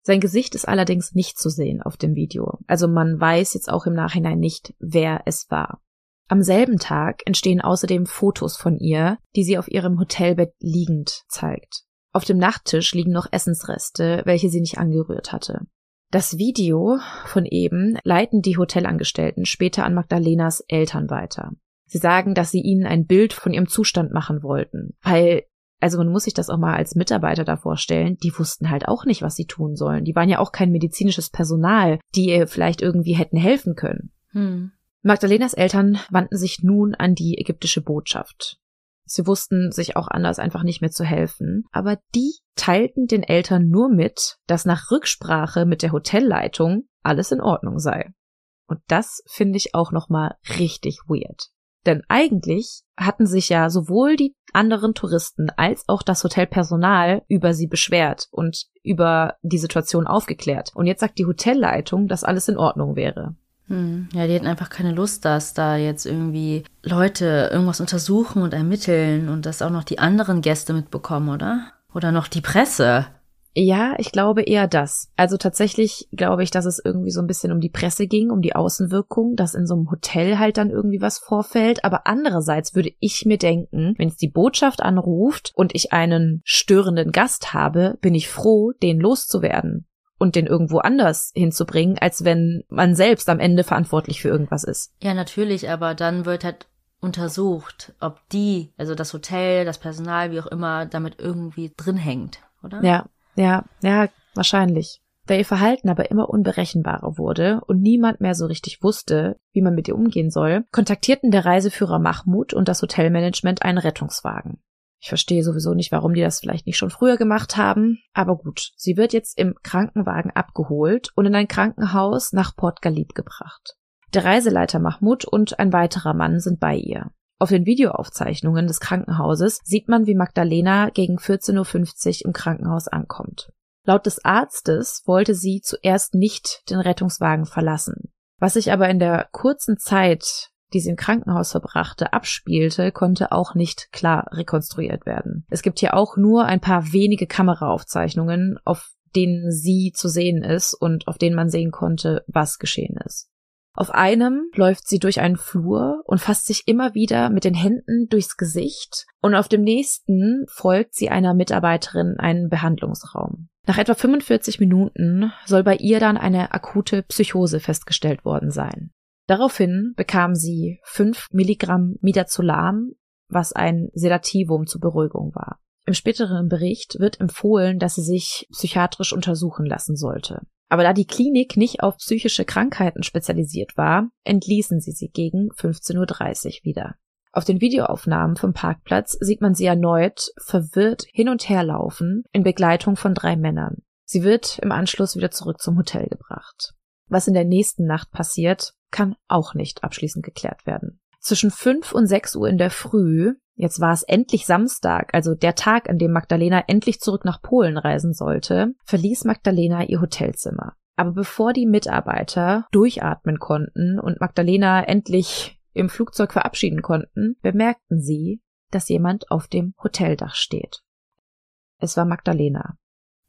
Sein Gesicht ist allerdings nicht zu sehen auf dem Video. Also man weiß jetzt auch im Nachhinein nicht, wer es war. Am selben Tag entstehen außerdem Fotos von ihr, die sie auf ihrem Hotelbett liegend zeigt. Auf dem Nachttisch liegen noch Essensreste, welche sie nicht angerührt hatte. Das Video von eben leiten die Hotelangestellten später an Magdalenas Eltern weiter. Sie sagen, dass sie ihnen ein Bild von ihrem Zustand machen wollten, weil also man muss sich das auch mal als Mitarbeiter da vorstellen, die wussten halt auch nicht, was sie tun sollen. Die waren ja auch kein medizinisches Personal, die ihr vielleicht irgendwie hätten helfen können. Hm. Magdalenas Eltern wandten sich nun an die ägyptische Botschaft. Sie wussten sich auch anders einfach nicht mehr zu helfen, aber die teilten den Eltern nur mit, dass nach Rücksprache mit der Hotelleitung alles in Ordnung sei. Und das finde ich auch nochmal richtig weird. Denn eigentlich hatten sich ja sowohl die anderen Touristen als auch das Hotelpersonal über sie beschwert und über die Situation aufgeklärt. Und jetzt sagt die Hotelleitung, dass alles in Ordnung wäre. Hm. Ja, die hatten einfach keine Lust, dass da jetzt irgendwie Leute irgendwas untersuchen und ermitteln und dass auch noch die anderen Gäste mitbekommen, oder? Oder noch die Presse. Ja, ich glaube eher das. Also tatsächlich glaube ich, dass es irgendwie so ein bisschen um die Presse ging, um die Außenwirkung, dass in so einem Hotel halt dann irgendwie was vorfällt. Aber andererseits würde ich mir denken, wenn es die Botschaft anruft und ich einen störenden Gast habe, bin ich froh, den loszuwerden und den irgendwo anders hinzubringen, als wenn man selbst am Ende verantwortlich für irgendwas ist. Ja, natürlich, aber dann wird halt untersucht, ob die, also das Hotel, das Personal, wie auch immer, damit irgendwie drin hängt, oder? Ja, ja, ja, wahrscheinlich. Da ihr Verhalten aber immer unberechenbarer wurde und niemand mehr so richtig wusste, wie man mit ihr umgehen soll, kontaktierten der Reiseführer Mahmoud und das Hotelmanagement einen Rettungswagen. Ich verstehe sowieso nicht, warum die das vielleicht nicht schon früher gemacht haben, aber gut, sie wird jetzt im Krankenwagen abgeholt und in ein Krankenhaus nach Port Galib gebracht. Der Reiseleiter Mahmoud und ein weiterer Mann sind bei ihr. Auf den Videoaufzeichnungen des Krankenhauses sieht man, wie Magdalena gegen 14.50 Uhr im Krankenhaus ankommt. Laut des Arztes wollte sie zuerst nicht den Rettungswagen verlassen. Was sich aber in der kurzen Zeit, die sie im Krankenhaus verbrachte, abspielte, konnte auch nicht klar rekonstruiert werden. Es gibt hier auch nur ein paar wenige Kameraaufzeichnungen, auf denen sie zu sehen ist und auf denen man sehen konnte, was geschehen ist. Auf einem läuft sie durch einen Flur und fasst sich immer wieder mit den Händen durchs Gesicht und auf dem nächsten folgt sie einer Mitarbeiterin einen Behandlungsraum. Nach etwa 45 Minuten soll bei ihr dann eine akute Psychose festgestellt worden sein. Daraufhin bekam sie 5 Milligramm Midazolam, was ein Sedativum zur Beruhigung war. Im späteren Bericht wird empfohlen, dass sie sich psychiatrisch untersuchen lassen sollte. Aber da die Klinik nicht auf psychische Krankheiten spezialisiert war, entließen sie sie gegen 15.30 Uhr wieder. Auf den Videoaufnahmen vom Parkplatz sieht man sie erneut verwirrt hin und her laufen in Begleitung von drei Männern. Sie wird im Anschluss wieder zurück zum Hotel gebracht. Was in der nächsten Nacht passiert, kann auch nicht abschließend geklärt werden. Zwischen 5 und 6 Uhr in der Früh Jetzt war es endlich Samstag, also der Tag, an dem Magdalena endlich zurück nach Polen reisen sollte, verließ Magdalena ihr Hotelzimmer. Aber bevor die Mitarbeiter durchatmen konnten und Magdalena endlich im Flugzeug verabschieden konnten, bemerkten sie, dass jemand auf dem Hoteldach steht. Es war Magdalena.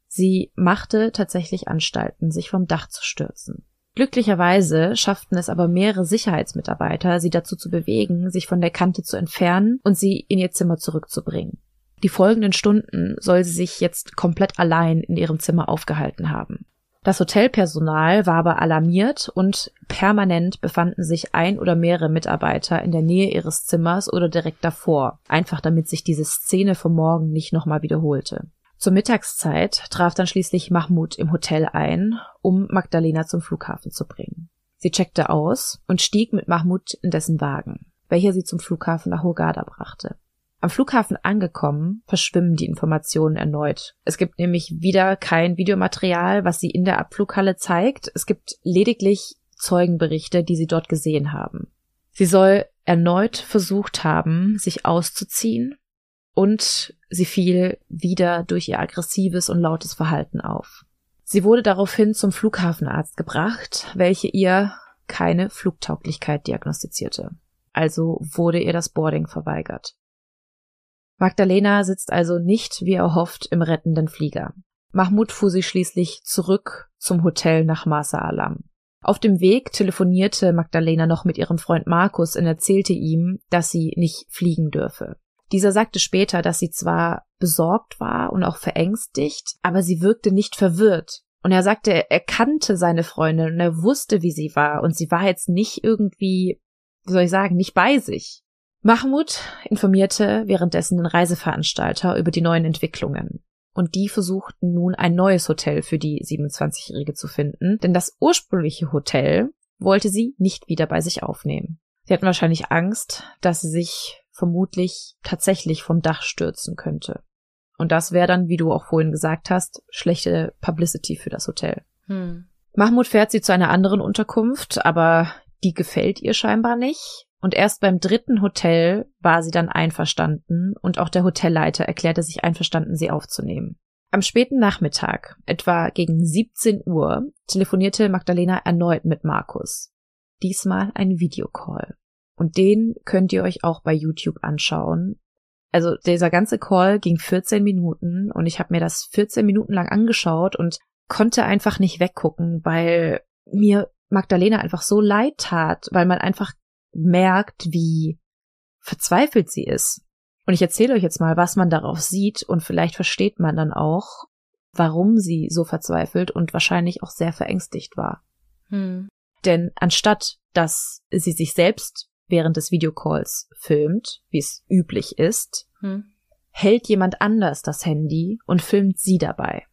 Sie machte tatsächlich Anstalten, sich vom Dach zu stürzen. Glücklicherweise schafften es aber mehrere Sicherheitsmitarbeiter, sie dazu zu bewegen, sich von der Kante zu entfernen und sie in ihr Zimmer zurückzubringen. Die folgenden Stunden soll sie sich jetzt komplett allein in ihrem Zimmer aufgehalten haben. Das Hotelpersonal war aber alarmiert und permanent befanden sich ein oder mehrere Mitarbeiter in der Nähe ihres Zimmers oder direkt davor, einfach damit sich diese Szene vom Morgen nicht nochmal wiederholte. Zur Mittagszeit traf dann schließlich Mahmoud im Hotel ein, um Magdalena zum Flughafen zu bringen. Sie checkte aus und stieg mit Mahmoud in dessen Wagen, welcher sie zum Flughafen nach Hurghada brachte. Am Flughafen angekommen, verschwimmen die Informationen erneut. Es gibt nämlich wieder kein Videomaterial, was sie in der Abflughalle zeigt. Es gibt lediglich Zeugenberichte, die sie dort gesehen haben. Sie soll erneut versucht haben, sich auszuziehen und sie fiel wieder durch ihr aggressives und lautes Verhalten auf. Sie wurde daraufhin zum Flughafenarzt gebracht, welche ihr keine Flugtauglichkeit diagnostizierte. Also wurde ihr das Boarding verweigert. Magdalena sitzt also nicht, wie erhofft, im rettenden Flieger. Mahmoud fuhr sie schließlich zurück zum Hotel nach Masa Alam. Auf dem Weg telefonierte Magdalena noch mit ihrem Freund Markus und erzählte ihm, dass sie nicht fliegen dürfe. Dieser sagte später, dass sie zwar besorgt war und auch verängstigt, aber sie wirkte nicht verwirrt. Und er sagte, er kannte seine Freundin und er wusste, wie sie war und sie war jetzt nicht irgendwie, wie soll ich sagen, nicht bei sich. Mahmoud informierte währenddessen den Reiseveranstalter über die neuen Entwicklungen. Und die versuchten nun ein neues Hotel für die 27-Jährige zu finden, denn das ursprüngliche Hotel wollte sie nicht wieder bei sich aufnehmen. Sie hatten wahrscheinlich Angst, dass sie sich vermutlich tatsächlich vom Dach stürzen könnte. Und das wäre dann, wie du auch vorhin gesagt hast, schlechte Publicity für das Hotel. Hm. Mahmoud fährt sie zu einer anderen Unterkunft, aber die gefällt ihr scheinbar nicht. Und erst beim dritten Hotel war sie dann einverstanden und auch der Hotelleiter erklärte sich einverstanden, sie aufzunehmen. Am späten Nachmittag, etwa gegen 17 Uhr, telefonierte Magdalena erneut mit Markus. Diesmal ein Videocall. Und den könnt ihr euch auch bei YouTube anschauen. Also dieser ganze Call ging 14 Minuten und ich habe mir das 14 Minuten lang angeschaut und konnte einfach nicht weggucken, weil mir Magdalena einfach so leid tat, weil man einfach merkt, wie verzweifelt sie ist. Und ich erzähle euch jetzt mal, was man darauf sieht und vielleicht versteht man dann auch, warum sie so verzweifelt und wahrscheinlich auch sehr verängstigt war. Hm. Denn anstatt, dass sie sich selbst während des Videocalls filmt, wie es üblich ist, hm. hält jemand anders das Handy und filmt sie dabei.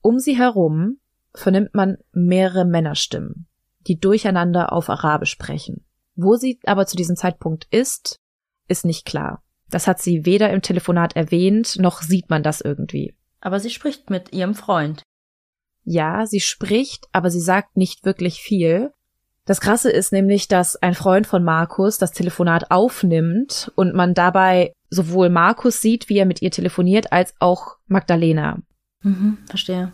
Um sie herum vernimmt man mehrere Männerstimmen, die durcheinander auf Arabisch sprechen. Wo sie aber zu diesem Zeitpunkt ist, ist nicht klar. Das hat sie weder im Telefonat erwähnt, noch sieht man das irgendwie. Aber sie spricht mit ihrem Freund. Ja, sie spricht, aber sie sagt nicht wirklich viel. Das Krasse ist nämlich, dass ein Freund von Markus das Telefonat aufnimmt und man dabei sowohl Markus sieht, wie er mit ihr telefoniert, als auch Magdalena. Mhm, verstehe.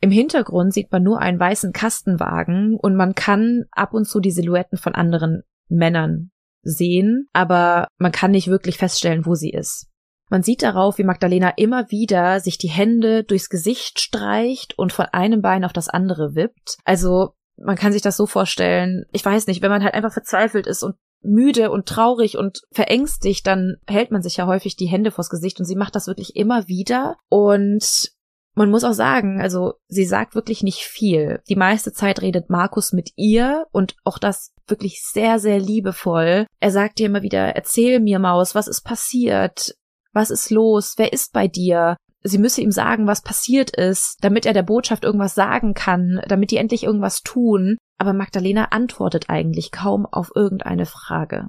Im Hintergrund sieht man nur einen weißen Kastenwagen und man kann ab und zu die Silhouetten von anderen Männern sehen, aber man kann nicht wirklich feststellen, wo sie ist. Man sieht darauf, wie Magdalena immer wieder sich die Hände durchs Gesicht streicht und von einem Bein auf das andere wippt. Also man kann sich das so vorstellen, ich weiß nicht, wenn man halt einfach verzweifelt ist und müde und traurig und verängstigt, dann hält man sich ja häufig die Hände vors Gesicht und sie macht das wirklich immer wieder und man muss auch sagen, also sie sagt wirklich nicht viel. Die meiste Zeit redet Markus mit ihr und auch das wirklich sehr, sehr liebevoll. Er sagt ihr immer wieder, erzähl mir, Maus, was ist passiert? Was ist los? Wer ist bei dir? Sie müsse ihm sagen, was passiert ist, damit er der Botschaft irgendwas sagen kann, damit die endlich irgendwas tun. Aber Magdalena antwortet eigentlich kaum auf irgendeine Frage.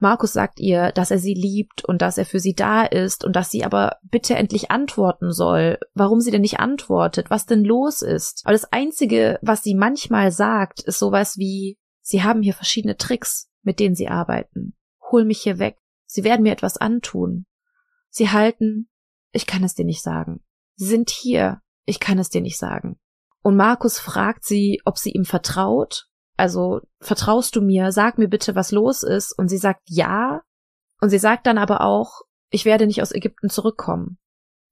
Markus sagt ihr, dass er sie liebt und dass er für sie da ist und dass sie aber bitte endlich antworten soll. Warum sie denn nicht antwortet, was denn los ist. Aber das Einzige, was sie manchmal sagt, ist sowas wie, sie haben hier verschiedene Tricks, mit denen sie arbeiten. Hol mich hier weg. Sie werden mir etwas antun. Sie halten, ich kann es dir nicht sagen. Sie sind hier, ich kann es dir nicht sagen. Und Markus fragt sie, ob sie ihm vertraut also vertraust du mir, sag mir bitte, was los ist. Und sie sagt ja. Und sie sagt dann aber auch, ich werde nicht aus Ägypten zurückkommen.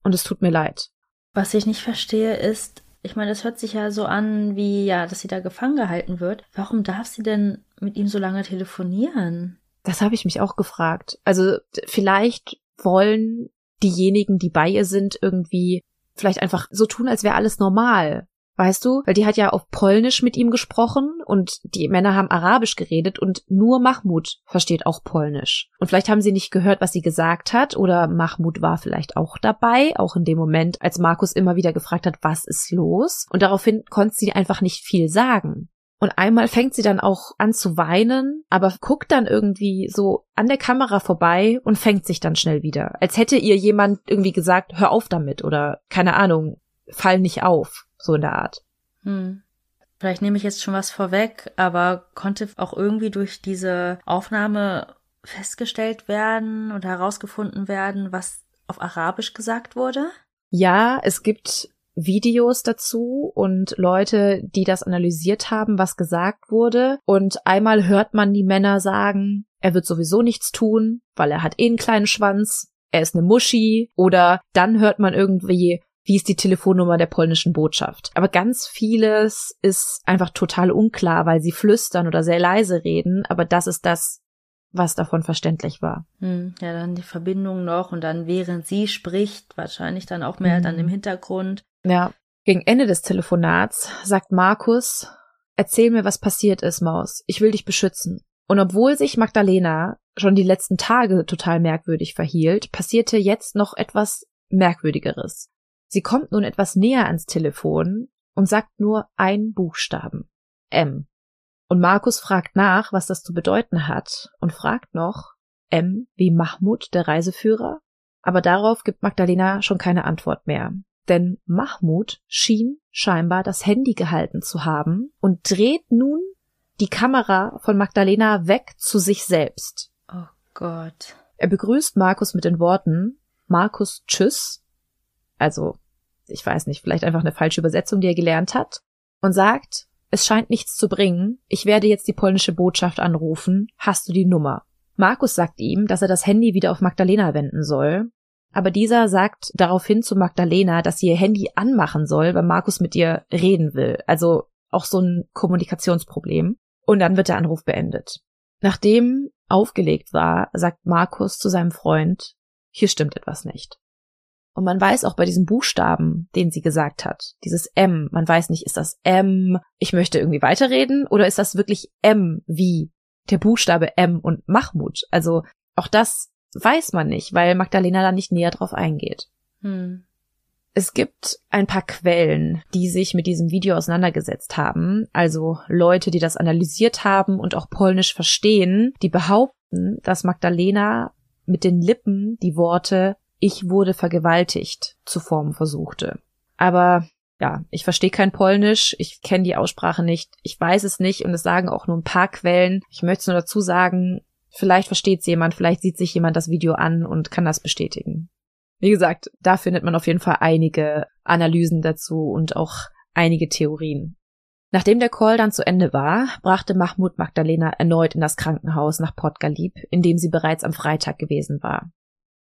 Und es tut mir leid. Was ich nicht verstehe ist, ich meine, das hört sich ja so an, wie ja, dass sie da gefangen gehalten wird. Warum darf sie denn mit ihm so lange telefonieren? Das habe ich mich auch gefragt. Also vielleicht wollen diejenigen, die bei ihr sind, irgendwie vielleicht einfach so tun, als wäre alles normal. Weißt du? Weil die hat ja auf Polnisch mit ihm gesprochen und die Männer haben Arabisch geredet und nur Mahmoud versteht auch Polnisch. Und vielleicht haben sie nicht gehört, was sie gesagt hat oder Mahmoud war vielleicht auch dabei, auch in dem Moment, als Markus immer wieder gefragt hat, was ist los? Und daraufhin konnte sie einfach nicht viel sagen. Und einmal fängt sie dann auch an zu weinen, aber guckt dann irgendwie so an der Kamera vorbei und fängt sich dann schnell wieder. Als hätte ihr jemand irgendwie gesagt, hör auf damit oder keine Ahnung, fall nicht auf. So in der Art. Hm. Vielleicht nehme ich jetzt schon was vorweg, aber konnte auch irgendwie durch diese Aufnahme festgestellt werden oder herausgefunden werden, was auf Arabisch gesagt wurde? Ja, es gibt Videos dazu und Leute, die das analysiert haben, was gesagt wurde. Und einmal hört man die Männer sagen, er wird sowieso nichts tun, weil er hat eh einen kleinen Schwanz, er ist eine Muschi. Oder dann hört man irgendwie, wie ist die Telefonnummer der polnischen Botschaft. Aber ganz vieles ist einfach total unklar, weil sie flüstern oder sehr leise reden. Aber das ist das, was davon verständlich war. Hm, ja, dann die Verbindung noch und dann während sie spricht, wahrscheinlich dann auch mehr mhm. dann im Hintergrund. Ja. Gegen Ende des Telefonats sagt Markus, erzähl mir, was passiert ist, Maus. Ich will dich beschützen. Und obwohl sich Magdalena schon die letzten Tage total merkwürdig verhielt, passierte jetzt noch etwas Merkwürdigeres. Sie kommt nun etwas näher ans Telefon und sagt nur ein Buchstaben. M. Und Markus fragt nach, was das zu bedeuten hat und fragt noch, M wie Mahmud, der Reiseführer? Aber darauf gibt Magdalena schon keine Antwort mehr denn Mahmoud schien scheinbar das Handy gehalten zu haben und dreht nun die Kamera von Magdalena weg zu sich selbst. Oh Gott. Er begrüßt Markus mit den Worten Markus Tschüss, also ich weiß nicht, vielleicht einfach eine falsche Übersetzung, die er gelernt hat, und sagt, es scheint nichts zu bringen, ich werde jetzt die polnische Botschaft anrufen, hast du die Nummer? Markus sagt ihm, dass er das Handy wieder auf Magdalena wenden soll, aber dieser sagt daraufhin zu Magdalena, dass sie ihr Handy anmachen soll, weil Markus mit ihr reden will. Also auch so ein Kommunikationsproblem. Und dann wird der Anruf beendet. Nachdem aufgelegt war, sagt Markus zu seinem Freund, hier stimmt etwas nicht. Und man weiß auch bei diesem Buchstaben, den sie gesagt hat, dieses M, man weiß nicht, ist das M, ich möchte irgendwie weiterreden, oder ist das wirklich M wie der Buchstabe M und Mahmud? Also auch das weiß man nicht, weil Magdalena da nicht näher drauf eingeht. Hm. Es gibt ein paar Quellen, die sich mit diesem Video auseinandergesetzt haben, also Leute, die das analysiert haben und auch Polnisch verstehen, die behaupten, dass Magdalena mit den Lippen die Worte Ich wurde vergewaltigt zu formen versuchte. Aber ja, ich verstehe kein Polnisch, ich kenne die Aussprache nicht, ich weiß es nicht und es sagen auch nur ein paar Quellen. Ich möchte es nur dazu sagen, Vielleicht versteht es jemand, vielleicht sieht sich jemand das Video an und kann das bestätigen. Wie gesagt, da findet man auf jeden Fall einige Analysen dazu und auch einige Theorien. Nachdem der Call dann zu Ende war, brachte Mahmoud Magdalena erneut in das Krankenhaus nach Port Galib, in dem sie bereits am Freitag gewesen war.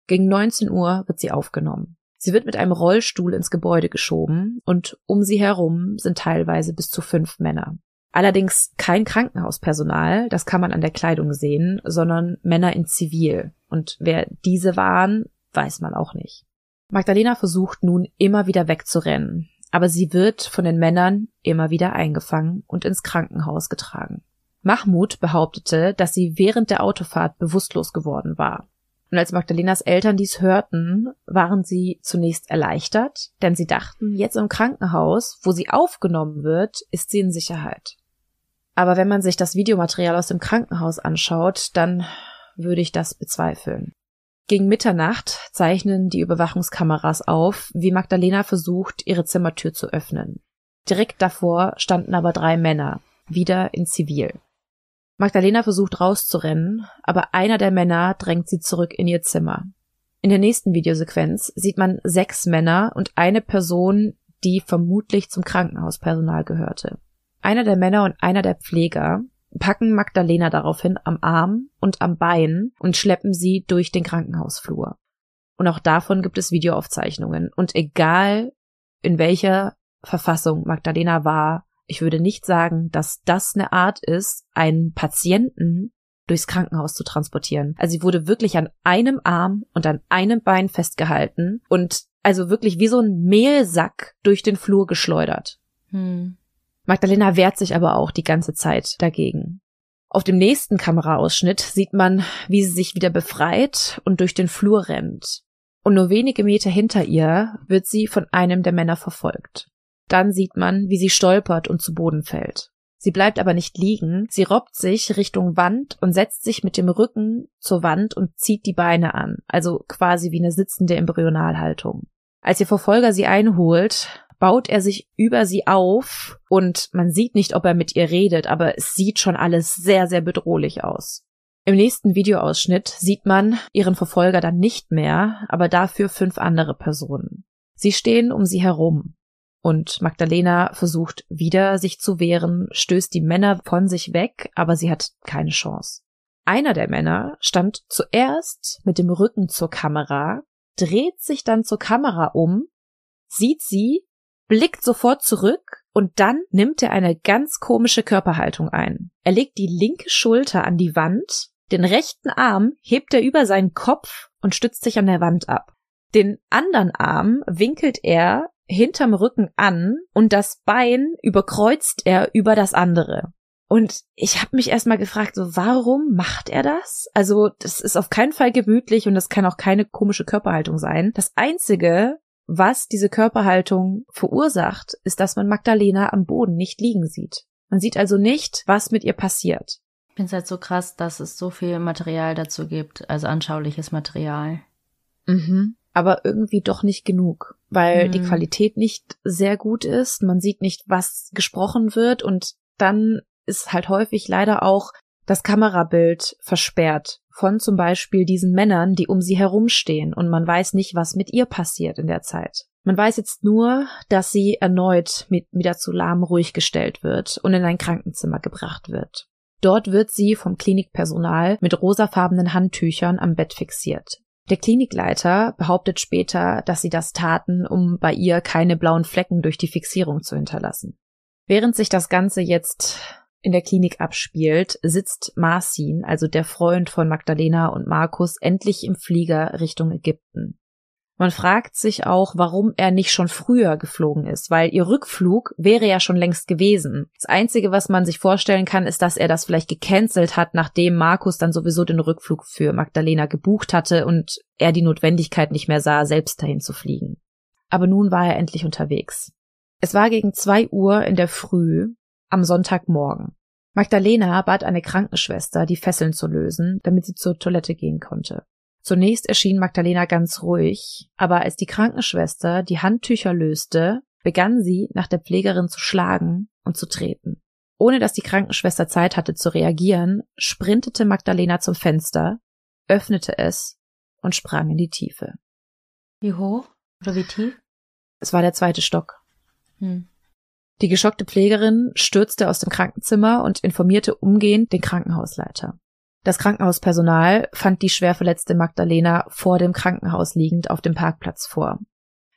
Gegen 19 Uhr wird sie aufgenommen. Sie wird mit einem Rollstuhl ins Gebäude geschoben und um sie herum sind teilweise bis zu fünf Männer. Allerdings kein Krankenhauspersonal, das kann man an der Kleidung sehen, sondern Männer in Zivil. Und wer diese waren, weiß man auch nicht. Magdalena versucht nun immer wieder wegzurennen, aber sie wird von den Männern immer wieder eingefangen und ins Krankenhaus getragen. Mahmoud behauptete, dass sie während der Autofahrt bewusstlos geworden war. Und als Magdalenas Eltern dies hörten, waren sie zunächst erleichtert, denn sie dachten, jetzt im Krankenhaus, wo sie aufgenommen wird, ist sie in Sicherheit. Aber wenn man sich das Videomaterial aus dem Krankenhaus anschaut, dann würde ich das bezweifeln. Gegen Mitternacht zeichnen die Überwachungskameras auf, wie Magdalena versucht, ihre Zimmertür zu öffnen. Direkt davor standen aber drei Männer, wieder in Zivil. Magdalena versucht rauszurennen, aber einer der Männer drängt sie zurück in ihr Zimmer. In der nächsten Videosequenz sieht man sechs Männer und eine Person, die vermutlich zum Krankenhauspersonal gehörte. Einer der Männer und einer der Pfleger packen Magdalena daraufhin am Arm und am Bein und schleppen sie durch den Krankenhausflur. Und auch davon gibt es Videoaufzeichnungen. Und egal in welcher Verfassung Magdalena war, ich würde nicht sagen, dass das eine Art ist, einen Patienten durchs Krankenhaus zu transportieren. Also sie wurde wirklich an einem Arm und an einem Bein festgehalten und also wirklich wie so ein Mehlsack durch den Flur geschleudert. Hm. Magdalena wehrt sich aber auch die ganze Zeit dagegen. Auf dem nächsten Kameraausschnitt sieht man, wie sie sich wieder befreit und durch den Flur rennt. Und nur wenige Meter hinter ihr wird sie von einem der Männer verfolgt. Dann sieht man, wie sie stolpert und zu Boden fällt. Sie bleibt aber nicht liegen, sie robbt sich Richtung Wand und setzt sich mit dem Rücken zur Wand und zieht die Beine an, also quasi wie eine sitzende Embryonalhaltung. Als ihr Verfolger sie einholt, baut er sich über sie auf und man sieht nicht, ob er mit ihr redet, aber es sieht schon alles sehr, sehr bedrohlich aus. Im nächsten Videoausschnitt sieht man ihren Verfolger dann nicht mehr, aber dafür fünf andere Personen. Sie stehen um sie herum. Und Magdalena versucht wieder, sich zu wehren, stößt die Männer von sich weg, aber sie hat keine Chance. Einer der Männer stand zuerst mit dem Rücken zur Kamera, dreht sich dann zur Kamera um, sieht sie, blickt sofort zurück und dann nimmt er eine ganz komische Körperhaltung ein. Er legt die linke Schulter an die Wand, den rechten Arm hebt er über seinen Kopf und stützt sich an der Wand ab. Den anderen Arm winkelt er hinterm Rücken an und das Bein überkreuzt er über das andere. Und ich habe mich erstmal gefragt, so warum macht er das? Also, das ist auf keinen Fall gemütlich und das kann auch keine komische Körperhaltung sein. Das einzige, was diese Körperhaltung verursacht, ist, dass man Magdalena am Boden nicht liegen sieht. Man sieht also nicht, was mit ihr passiert. Ich finde es halt so krass, dass es so viel Material dazu gibt, also anschauliches Material. Mhm. Aber irgendwie doch nicht genug, weil mhm. die Qualität nicht sehr gut ist. Man sieht nicht, was gesprochen wird und dann ist halt häufig leider auch das Kamerabild versperrt von zum Beispiel diesen Männern, die um sie herumstehen und man weiß nicht, was mit ihr passiert in der Zeit. Man weiß jetzt nur, dass sie erneut mit lahm ruhig gestellt wird und in ein Krankenzimmer gebracht wird. Dort wird sie vom Klinikpersonal mit rosafarbenen Handtüchern am Bett fixiert. Der Klinikleiter behauptet später, dass sie das taten, um bei ihr keine blauen Flecken durch die Fixierung zu hinterlassen. Während sich das Ganze jetzt in der Klinik abspielt, sitzt Marcin, also der Freund von Magdalena und Markus, endlich im Flieger Richtung Ägypten. Man fragt sich auch, warum er nicht schon früher geflogen ist, weil ihr Rückflug wäre ja schon längst gewesen. Das Einzige, was man sich vorstellen kann, ist, dass er das vielleicht gecancelt hat, nachdem Markus dann sowieso den Rückflug für Magdalena gebucht hatte und er die Notwendigkeit nicht mehr sah, selbst dahin zu fliegen. Aber nun war er endlich unterwegs. Es war gegen zwei Uhr in der Früh am Sonntagmorgen. Magdalena bat eine Krankenschwester, die Fesseln zu lösen, damit sie zur Toilette gehen konnte. Zunächst erschien Magdalena ganz ruhig, aber als die Krankenschwester die Handtücher löste, begann sie, nach der Pflegerin zu schlagen und zu treten. Ohne dass die Krankenschwester Zeit hatte zu reagieren, sprintete Magdalena zum Fenster, öffnete es und sprang in die Tiefe. Wie hoch oder wie tief? Es war der zweite Stock. Hm. Die geschockte Pflegerin stürzte aus dem Krankenzimmer und informierte umgehend den Krankenhausleiter. Das Krankenhauspersonal fand die schwer verletzte Magdalena vor dem Krankenhaus liegend auf dem Parkplatz vor.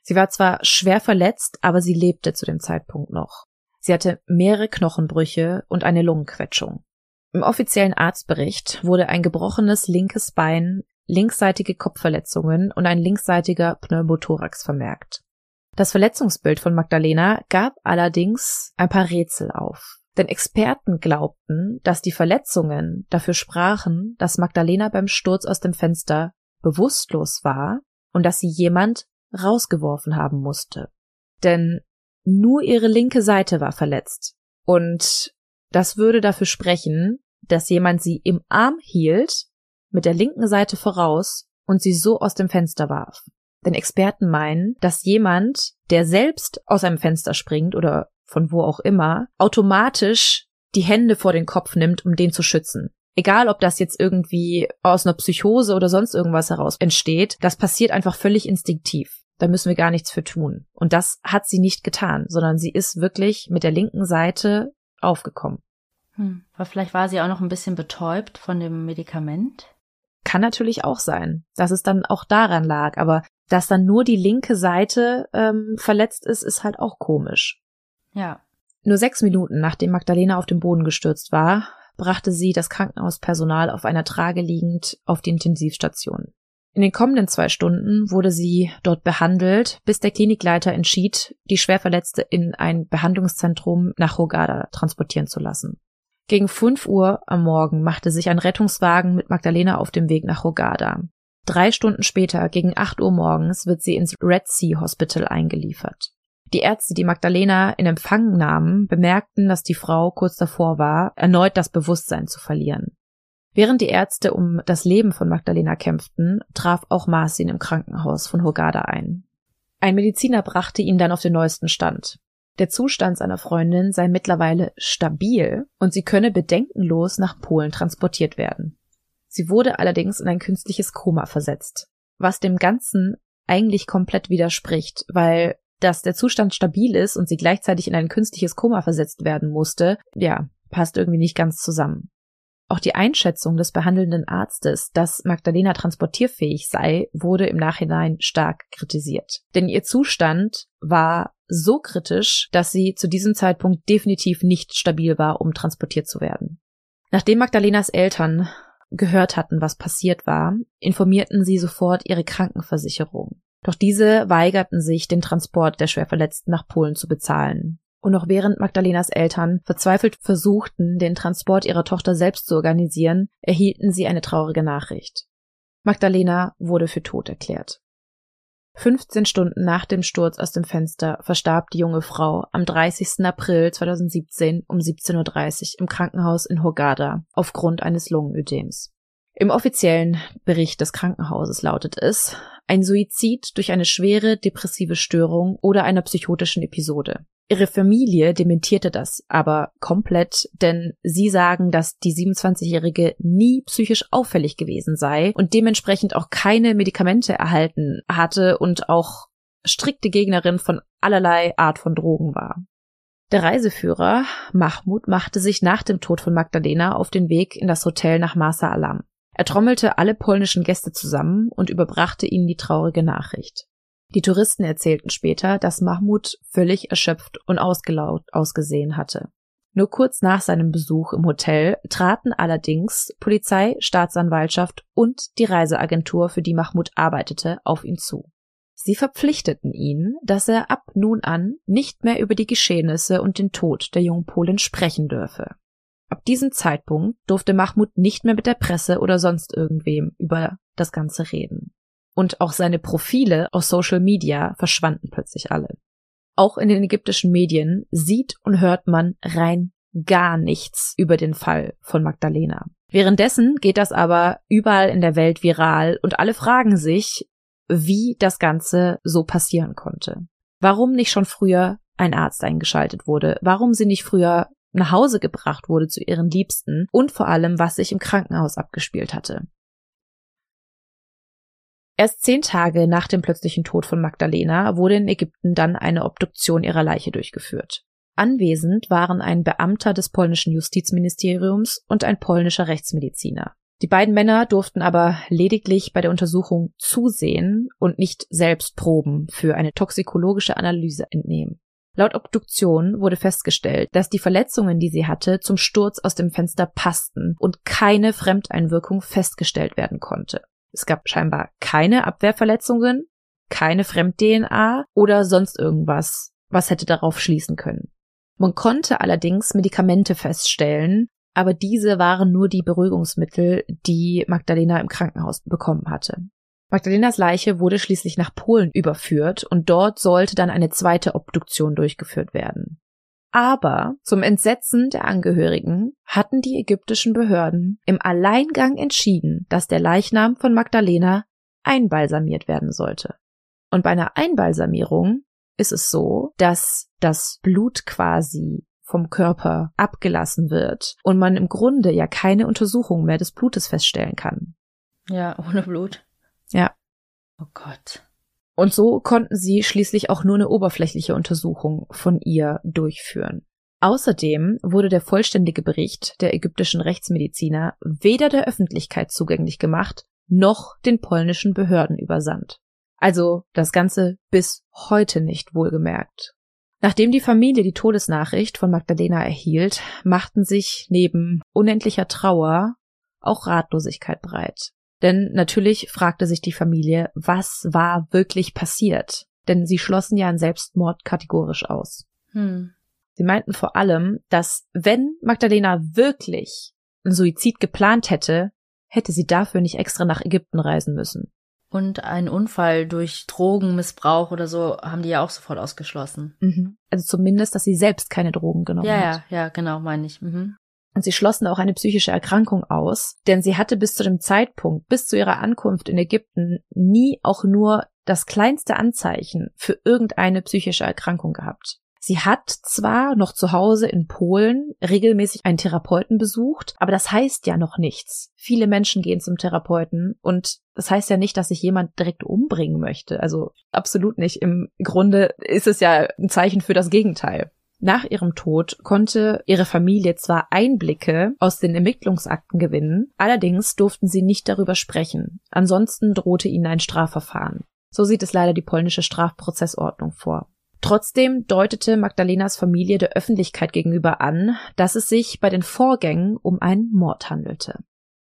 Sie war zwar schwer verletzt, aber sie lebte zu dem Zeitpunkt noch. Sie hatte mehrere Knochenbrüche und eine Lungenquetschung. Im offiziellen Arztbericht wurde ein gebrochenes linkes Bein, linksseitige Kopfverletzungen und ein linksseitiger Pneumothorax vermerkt. Das Verletzungsbild von Magdalena gab allerdings ein paar Rätsel auf. Denn Experten glaubten, dass die Verletzungen dafür sprachen, dass Magdalena beim Sturz aus dem Fenster bewusstlos war und dass sie jemand rausgeworfen haben musste. Denn nur ihre linke Seite war verletzt. Und das würde dafür sprechen, dass jemand sie im Arm hielt, mit der linken Seite voraus und sie so aus dem Fenster warf. Denn Experten meinen, dass jemand, der selbst aus einem Fenster springt oder von wo auch immer, automatisch die Hände vor den Kopf nimmt, um den zu schützen. Egal, ob das jetzt irgendwie aus einer Psychose oder sonst irgendwas heraus entsteht, das passiert einfach völlig instinktiv. Da müssen wir gar nichts für tun. Und das hat sie nicht getan, sondern sie ist wirklich mit der linken Seite aufgekommen. Hm. Aber vielleicht war sie auch noch ein bisschen betäubt von dem Medikament. Kann natürlich auch sein, dass es dann auch daran lag, aber dass dann nur die linke Seite ähm, verletzt ist, ist halt auch komisch. Ja. Nur sechs Minuten nachdem Magdalena auf dem Boden gestürzt war, brachte sie das Krankenhauspersonal auf einer Trage liegend auf die Intensivstation. In den kommenden zwei Stunden wurde sie dort behandelt, bis der Klinikleiter entschied, die Schwerverletzte in ein Behandlungszentrum nach Hogada transportieren zu lassen. Gegen fünf Uhr am Morgen machte sich ein Rettungswagen mit Magdalena auf dem Weg nach Hogada. Drei Stunden später, gegen acht Uhr morgens, wird sie ins Red Sea Hospital eingeliefert. Die Ärzte, die Magdalena in Empfang nahmen, bemerkten, dass die Frau kurz davor war, erneut das Bewusstsein zu verlieren. Während die Ärzte um das Leben von Magdalena kämpften, traf auch Marcin im Krankenhaus von Hurghada ein. Ein Mediziner brachte ihn dann auf den neuesten Stand. Der Zustand seiner Freundin sei mittlerweile stabil und sie könne bedenkenlos nach Polen transportiert werden. Sie wurde allerdings in ein künstliches Koma versetzt, was dem Ganzen eigentlich komplett widerspricht, weil dass der Zustand stabil ist und sie gleichzeitig in ein künstliches Koma versetzt werden musste, ja, passt irgendwie nicht ganz zusammen. Auch die Einschätzung des behandelnden Arztes, dass Magdalena transportierfähig sei, wurde im Nachhinein stark kritisiert. Denn ihr Zustand war so kritisch, dass sie zu diesem Zeitpunkt definitiv nicht stabil war, um transportiert zu werden. Nachdem Magdalenas Eltern gehört hatten, was passiert war, informierten sie sofort ihre Krankenversicherung. Doch diese weigerten sich, den Transport der Schwerverletzten nach Polen zu bezahlen. Und noch während Magdalenas Eltern verzweifelt versuchten, den Transport ihrer Tochter selbst zu organisieren, erhielten sie eine traurige Nachricht. Magdalena wurde für tot erklärt. 15 Stunden nach dem Sturz aus dem Fenster verstarb die junge Frau am 30. April 2017 um 17.30 Uhr im Krankenhaus in Hurghada aufgrund eines Lungenödems. Im offiziellen Bericht des Krankenhauses lautet es ein Suizid durch eine schwere depressive Störung oder einer psychotischen Episode. Ihre Familie dementierte das aber komplett, denn sie sagen, dass die 27-Jährige nie psychisch auffällig gewesen sei und dementsprechend auch keine Medikamente erhalten hatte und auch strikte Gegnerin von allerlei Art von Drogen war. Der Reiseführer Mahmoud machte sich nach dem Tod von Magdalena auf den Weg in das Hotel nach Masa Alam. Er trommelte alle polnischen Gäste zusammen und überbrachte ihnen die traurige Nachricht. Die Touristen erzählten später, dass Mahmoud völlig erschöpft und ausgelaugt ausgesehen hatte. Nur kurz nach seinem Besuch im Hotel traten allerdings Polizei, Staatsanwaltschaft und die Reiseagentur, für die Mahmoud arbeitete, auf ihn zu. Sie verpflichteten ihn, dass er ab nun an nicht mehr über die Geschehnisse und den Tod der jungen Polin sprechen dürfe. Ab diesem Zeitpunkt durfte Mahmoud nicht mehr mit der Presse oder sonst irgendwem über das Ganze reden. Und auch seine Profile aus Social Media verschwanden plötzlich alle. Auch in den ägyptischen Medien sieht und hört man rein gar nichts über den Fall von Magdalena. Währenddessen geht das aber überall in der Welt viral und alle fragen sich, wie das Ganze so passieren konnte. Warum nicht schon früher ein Arzt eingeschaltet wurde, warum sie nicht früher nach Hause gebracht wurde zu ihren Liebsten und vor allem, was sich im Krankenhaus abgespielt hatte. Erst zehn Tage nach dem plötzlichen Tod von Magdalena wurde in Ägypten dann eine Obduktion ihrer Leiche durchgeführt. Anwesend waren ein Beamter des polnischen Justizministeriums und ein polnischer Rechtsmediziner. Die beiden Männer durften aber lediglich bei der Untersuchung zusehen und nicht selbst Proben für eine toxikologische Analyse entnehmen. Laut Obduktion wurde festgestellt, dass die Verletzungen, die sie hatte, zum Sturz aus dem Fenster passten und keine Fremdeinwirkung festgestellt werden konnte. Es gab scheinbar keine Abwehrverletzungen, keine Fremd-DNA oder sonst irgendwas, was hätte darauf schließen können. Man konnte allerdings Medikamente feststellen, aber diese waren nur die Beruhigungsmittel, die Magdalena im Krankenhaus bekommen hatte. Magdalenas Leiche wurde schließlich nach Polen überführt und dort sollte dann eine zweite Obduktion durchgeführt werden. Aber zum Entsetzen der Angehörigen hatten die ägyptischen Behörden im Alleingang entschieden, dass der Leichnam von Magdalena einbalsamiert werden sollte. Und bei einer Einbalsamierung ist es so, dass das Blut quasi vom Körper abgelassen wird und man im Grunde ja keine Untersuchung mehr des Blutes feststellen kann. Ja, ohne Blut. Ja. Oh Gott. Und so konnten sie schließlich auch nur eine oberflächliche Untersuchung von ihr durchführen. Außerdem wurde der vollständige Bericht der ägyptischen Rechtsmediziner weder der Öffentlichkeit zugänglich gemacht, noch den polnischen Behörden übersandt. Also das Ganze bis heute nicht wohlgemerkt. Nachdem die Familie die Todesnachricht von Magdalena erhielt, machten sich neben unendlicher Trauer auch Ratlosigkeit breit. Denn natürlich fragte sich die Familie, was war wirklich passiert? Denn sie schlossen ja einen Selbstmord kategorisch aus. Hm. Sie meinten vor allem, dass wenn Magdalena wirklich einen Suizid geplant hätte, hätte sie dafür nicht extra nach Ägypten reisen müssen. Und ein Unfall durch Drogenmissbrauch oder so haben die ja auch sofort ausgeschlossen. Mhm. Also zumindest, dass sie selbst keine Drogen genommen ja, hat. Ja, ja, genau, meine ich. Mhm. Und sie schlossen auch eine psychische Erkrankung aus, denn sie hatte bis zu dem Zeitpunkt, bis zu ihrer Ankunft in Ägypten, nie auch nur das kleinste Anzeichen für irgendeine psychische Erkrankung gehabt. Sie hat zwar noch zu Hause in Polen regelmäßig einen Therapeuten besucht, aber das heißt ja noch nichts. Viele Menschen gehen zum Therapeuten und das heißt ja nicht, dass sich jemand direkt umbringen möchte. Also absolut nicht. Im Grunde ist es ja ein Zeichen für das Gegenteil. Nach ihrem Tod konnte ihre Familie zwar Einblicke aus den Ermittlungsakten gewinnen, allerdings durften sie nicht darüber sprechen. Ansonsten drohte ihnen ein Strafverfahren. So sieht es leider die polnische Strafprozessordnung vor. Trotzdem deutete Magdalenas Familie der Öffentlichkeit gegenüber an, dass es sich bei den Vorgängen um einen Mord handelte.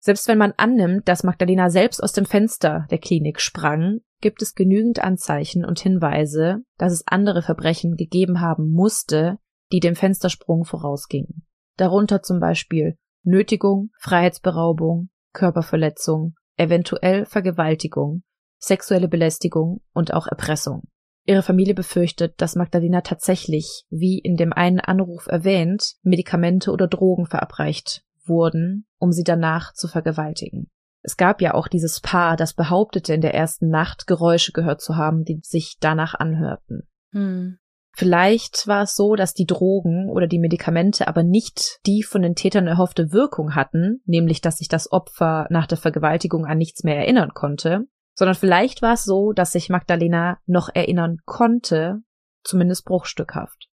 Selbst wenn man annimmt, dass Magdalena selbst aus dem Fenster der Klinik sprang, gibt es genügend Anzeichen und Hinweise, dass es andere Verbrechen gegeben haben musste, die dem Fenstersprung vorausgingen. Darunter zum Beispiel Nötigung, Freiheitsberaubung, Körperverletzung, eventuell Vergewaltigung, sexuelle Belästigung und auch Erpressung. Ihre Familie befürchtet, dass Magdalena tatsächlich, wie in dem einen Anruf erwähnt, Medikamente oder Drogen verabreicht wurden, um sie danach zu vergewaltigen. Es gab ja auch dieses Paar, das behauptete, in der ersten Nacht Geräusche gehört zu haben, die sich danach anhörten. Hm. Vielleicht war es so, dass die Drogen oder die Medikamente aber nicht die von den Tätern erhoffte Wirkung hatten, nämlich dass sich das Opfer nach der Vergewaltigung an nichts mehr erinnern konnte, sondern vielleicht war es so, dass sich Magdalena noch erinnern konnte, zumindest bruchstückhaft.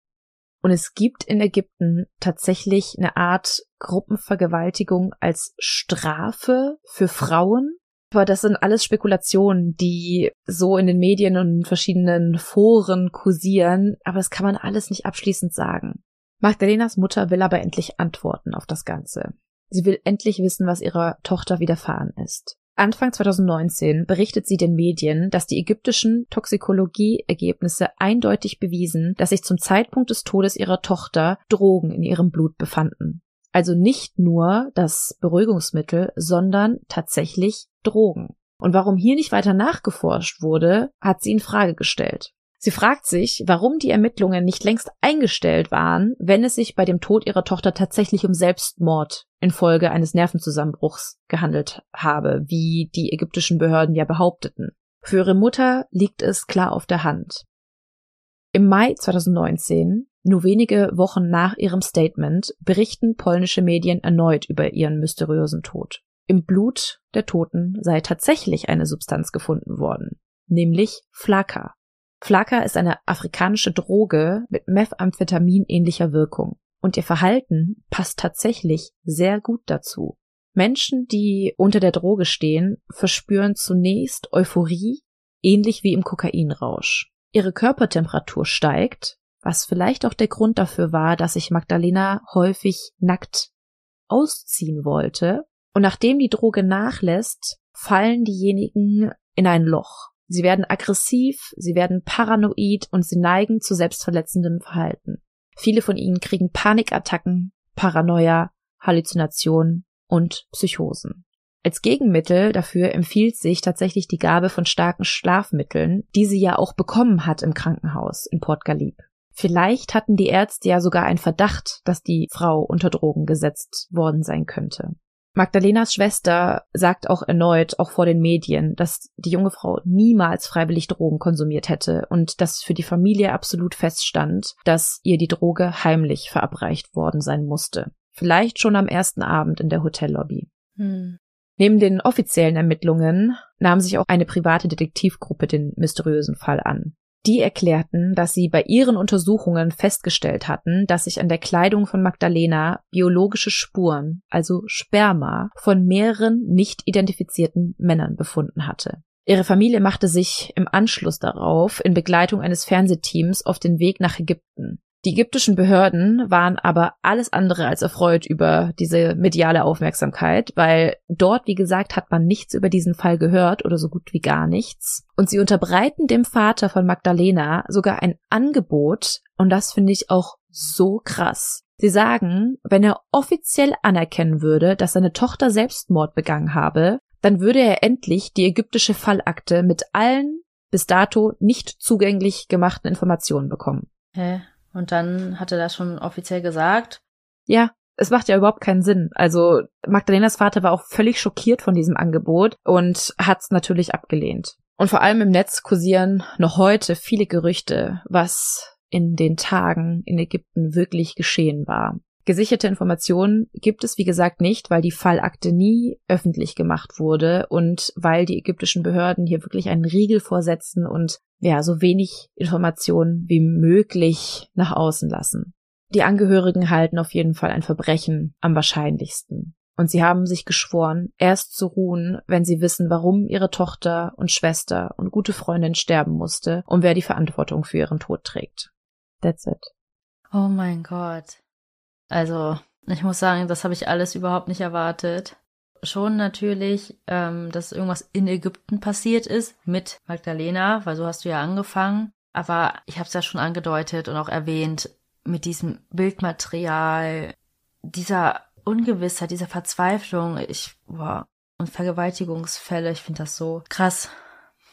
Und es gibt in Ägypten tatsächlich eine Art Gruppenvergewaltigung als Strafe für Frauen. Aber das sind alles Spekulationen, die so in den Medien und verschiedenen Foren kursieren, aber das kann man alles nicht abschließend sagen. Magdalenas Mutter will aber endlich antworten auf das Ganze. Sie will endlich wissen, was ihrer Tochter widerfahren ist. Anfang 2019 berichtet sie den Medien, dass die ägyptischen Toxikologieergebnisse eindeutig bewiesen, dass sich zum Zeitpunkt des Todes ihrer Tochter Drogen in ihrem Blut befanden. Also nicht nur das Beruhigungsmittel, sondern tatsächlich Drogen. Und warum hier nicht weiter nachgeforscht wurde, hat sie in Frage gestellt. Sie fragt sich, warum die Ermittlungen nicht längst eingestellt waren, wenn es sich bei dem Tod ihrer Tochter tatsächlich um Selbstmord infolge eines Nervenzusammenbruchs gehandelt habe, wie die ägyptischen Behörden ja behaupteten. Für ihre Mutter liegt es klar auf der Hand. Im Mai 2019, nur wenige Wochen nach ihrem Statement, berichten polnische Medien erneut über ihren mysteriösen Tod. Im Blut der Toten sei tatsächlich eine Substanz gefunden worden, nämlich Flaka, Flaka ist eine afrikanische Droge mit Methamphetamin ähnlicher Wirkung. Und ihr Verhalten passt tatsächlich sehr gut dazu. Menschen, die unter der Droge stehen, verspüren zunächst Euphorie, ähnlich wie im Kokainrausch. Ihre Körpertemperatur steigt, was vielleicht auch der Grund dafür war, dass sich Magdalena häufig nackt ausziehen wollte. Und nachdem die Droge nachlässt, fallen diejenigen in ein Loch. Sie werden aggressiv, sie werden paranoid und sie neigen zu selbstverletzendem Verhalten. Viele von ihnen kriegen Panikattacken, Paranoia, Halluzinationen und Psychosen. Als Gegenmittel dafür empfiehlt sich tatsächlich die Gabe von starken Schlafmitteln, die sie ja auch bekommen hat im Krankenhaus in Port Galib. Vielleicht hatten die Ärzte ja sogar einen Verdacht, dass die Frau unter Drogen gesetzt worden sein könnte. Magdalenas Schwester sagt auch erneut, auch vor den Medien, dass die junge Frau niemals freiwillig Drogen konsumiert hätte und dass für die Familie absolut feststand, dass ihr die Droge heimlich verabreicht worden sein musste. Vielleicht schon am ersten Abend in der Hotellobby. Hm. Neben den offiziellen Ermittlungen nahm sich auch eine private Detektivgruppe den mysteriösen Fall an. Die erklärten, dass sie bei ihren Untersuchungen festgestellt hatten, dass sich an der Kleidung von Magdalena biologische Spuren, also Sperma, von mehreren nicht identifizierten Männern befunden hatte. Ihre Familie machte sich im Anschluss darauf in Begleitung eines Fernsehteams auf den Weg nach Ägypten. Die ägyptischen Behörden waren aber alles andere als erfreut über diese mediale Aufmerksamkeit, weil dort, wie gesagt, hat man nichts über diesen Fall gehört oder so gut wie gar nichts. Und sie unterbreiten dem Vater von Magdalena sogar ein Angebot, und das finde ich auch so krass. Sie sagen, wenn er offiziell anerkennen würde, dass seine Tochter Selbstmord begangen habe, dann würde er endlich die ägyptische Fallakte mit allen bis dato nicht zugänglich gemachten Informationen bekommen. Hä? Und dann hat er das schon offiziell gesagt. Ja, es macht ja überhaupt keinen Sinn. Also Magdalenas Vater war auch völlig schockiert von diesem Angebot und hat es natürlich abgelehnt. Und vor allem im Netz kursieren noch heute viele Gerüchte, was in den Tagen in Ägypten wirklich geschehen war. Gesicherte Informationen gibt es, wie gesagt, nicht, weil die Fallakte nie öffentlich gemacht wurde und weil die ägyptischen Behörden hier wirklich einen Riegel vorsetzen und ja, so wenig Informationen wie möglich nach außen lassen. Die Angehörigen halten auf jeden Fall ein Verbrechen am wahrscheinlichsten. Und sie haben sich geschworen, erst zu ruhen, wenn sie wissen, warum ihre Tochter und Schwester und gute Freundin sterben musste und wer die Verantwortung für ihren Tod trägt. That's it. Oh mein Gott. Also, ich muss sagen, das habe ich alles überhaupt nicht erwartet. Schon natürlich, ähm, dass irgendwas in Ägypten passiert ist mit Magdalena, weil so hast du ja angefangen. Aber ich habe es ja schon angedeutet und auch erwähnt, mit diesem Bildmaterial, dieser Ungewissheit, dieser Verzweiflung, ich, boah, und Vergewaltigungsfälle, ich finde das so krass.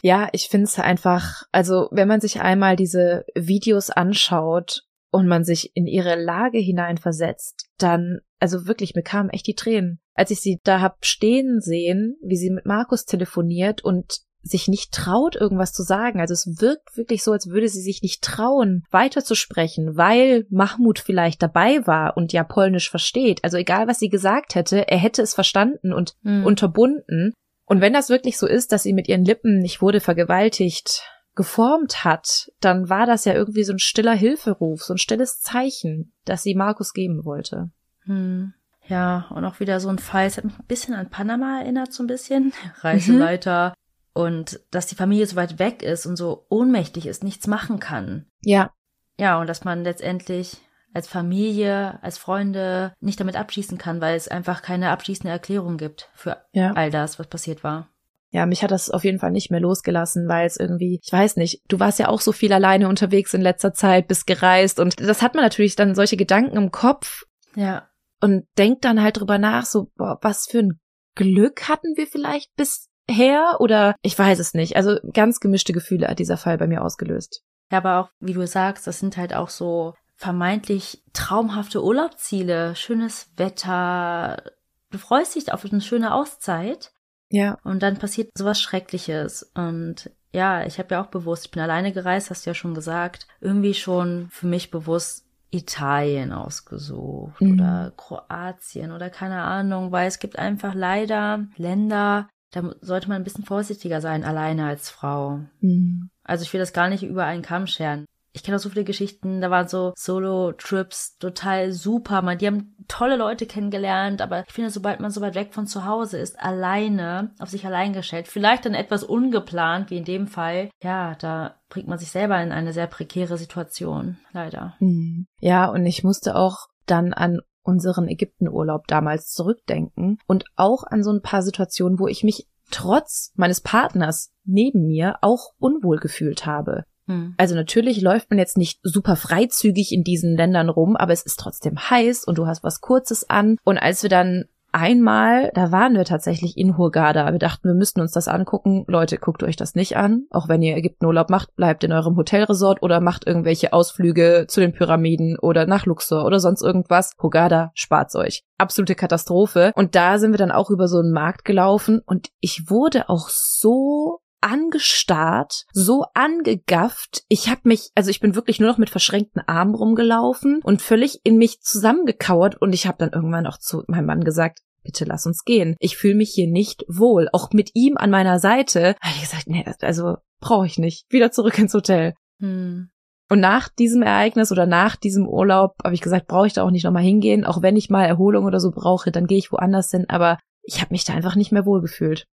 Ja, ich finde es einfach, also wenn man sich einmal diese Videos anschaut und man sich in ihre Lage hineinversetzt, dann, also wirklich, mir kamen echt die Tränen. Als ich sie da hab stehen sehen, wie sie mit Markus telefoniert und sich nicht traut, irgendwas zu sagen. Also es wirkt wirklich so, als würde sie sich nicht trauen, weiterzusprechen, weil Mahmoud vielleicht dabei war und ja Polnisch versteht. Also egal, was sie gesagt hätte, er hätte es verstanden und mhm. unterbunden. Und wenn das wirklich so ist, dass sie mit ihren Lippen, ich wurde vergewaltigt, geformt hat, dann war das ja irgendwie so ein stiller Hilferuf, so ein stilles Zeichen, das sie Markus geben wollte. Hm. Ja, und auch wieder so ein Fall, es hat mich ein bisschen an Panama erinnert, so ein bisschen. [LAUGHS] Reiseleiter. Mhm. Und dass die Familie so weit weg ist und so ohnmächtig ist, nichts machen kann. Ja. Ja, und dass man letztendlich als Familie, als Freunde nicht damit abschließen kann, weil es einfach keine abschließende Erklärung gibt für ja. all das, was passiert war ja, mich hat das auf jeden Fall nicht mehr losgelassen, weil es irgendwie, ich weiß nicht, du warst ja auch so viel alleine unterwegs in letzter Zeit, bist gereist und das hat man natürlich dann solche Gedanken im Kopf. Ja. Und denkt dann halt drüber nach, so, boah, was für ein Glück hatten wir vielleicht bisher oder ich weiß es nicht. Also ganz gemischte Gefühle hat dieser Fall bei mir ausgelöst. Ja, aber auch, wie du sagst, das sind halt auch so vermeintlich traumhafte Urlaubsziele, schönes Wetter. Du freust dich auf eine schöne Auszeit ja. Und dann passiert sowas Schreckliches. Und ja, ich habe ja auch bewusst, ich bin alleine gereist, hast du ja schon gesagt, irgendwie schon für mich bewusst Italien ausgesucht mhm. oder Kroatien oder keine Ahnung, weil es gibt einfach leider Länder, da sollte man ein bisschen vorsichtiger sein, alleine als Frau. Mhm. Also ich will das gar nicht über einen Kamm scheren ich kenne auch so viele Geschichten, da waren so Solo-Trips total super. Man, die haben tolle Leute kennengelernt, aber ich finde, sobald man so weit weg von zu Hause ist, alleine, auf sich allein gestellt, vielleicht dann etwas ungeplant, wie in dem Fall, ja, da bringt man sich selber in eine sehr prekäre Situation, leider. Hm. Ja, und ich musste auch dann an unseren Ägyptenurlaub damals zurückdenken und auch an so ein paar Situationen, wo ich mich trotz meines Partners neben mir auch unwohl gefühlt habe. Hm. Also natürlich läuft man jetzt nicht super freizügig in diesen Ländern rum, aber es ist trotzdem heiß und du hast was Kurzes an. Und als wir dann einmal, da waren wir tatsächlich in Hurghada. Wir dachten, wir müssten uns das angucken. Leute, guckt euch das nicht an. Auch wenn ihr Ägyptenurlaub macht, bleibt in eurem Hotelresort oder macht irgendwelche Ausflüge zu den Pyramiden oder nach Luxor oder sonst irgendwas. Hurghada spart's euch. Absolute Katastrophe. Und da sind wir dann auch über so einen Markt gelaufen und ich wurde auch so angestarrt, so angegafft. Ich habe mich, also ich bin wirklich nur noch mit verschränkten Armen rumgelaufen und völlig in mich zusammengekauert und ich habe dann irgendwann auch zu meinem Mann gesagt, bitte lass uns gehen. Ich fühle mich hier nicht wohl. Auch mit ihm an meiner Seite habe ich gesagt, nee, also brauche ich nicht. Wieder zurück ins Hotel. Hm. Und nach diesem Ereignis oder nach diesem Urlaub habe ich gesagt, brauche ich da auch nicht nochmal hingehen. Auch wenn ich mal Erholung oder so brauche, dann gehe ich woanders hin. Aber ich habe mich da einfach nicht mehr wohlgefühlt.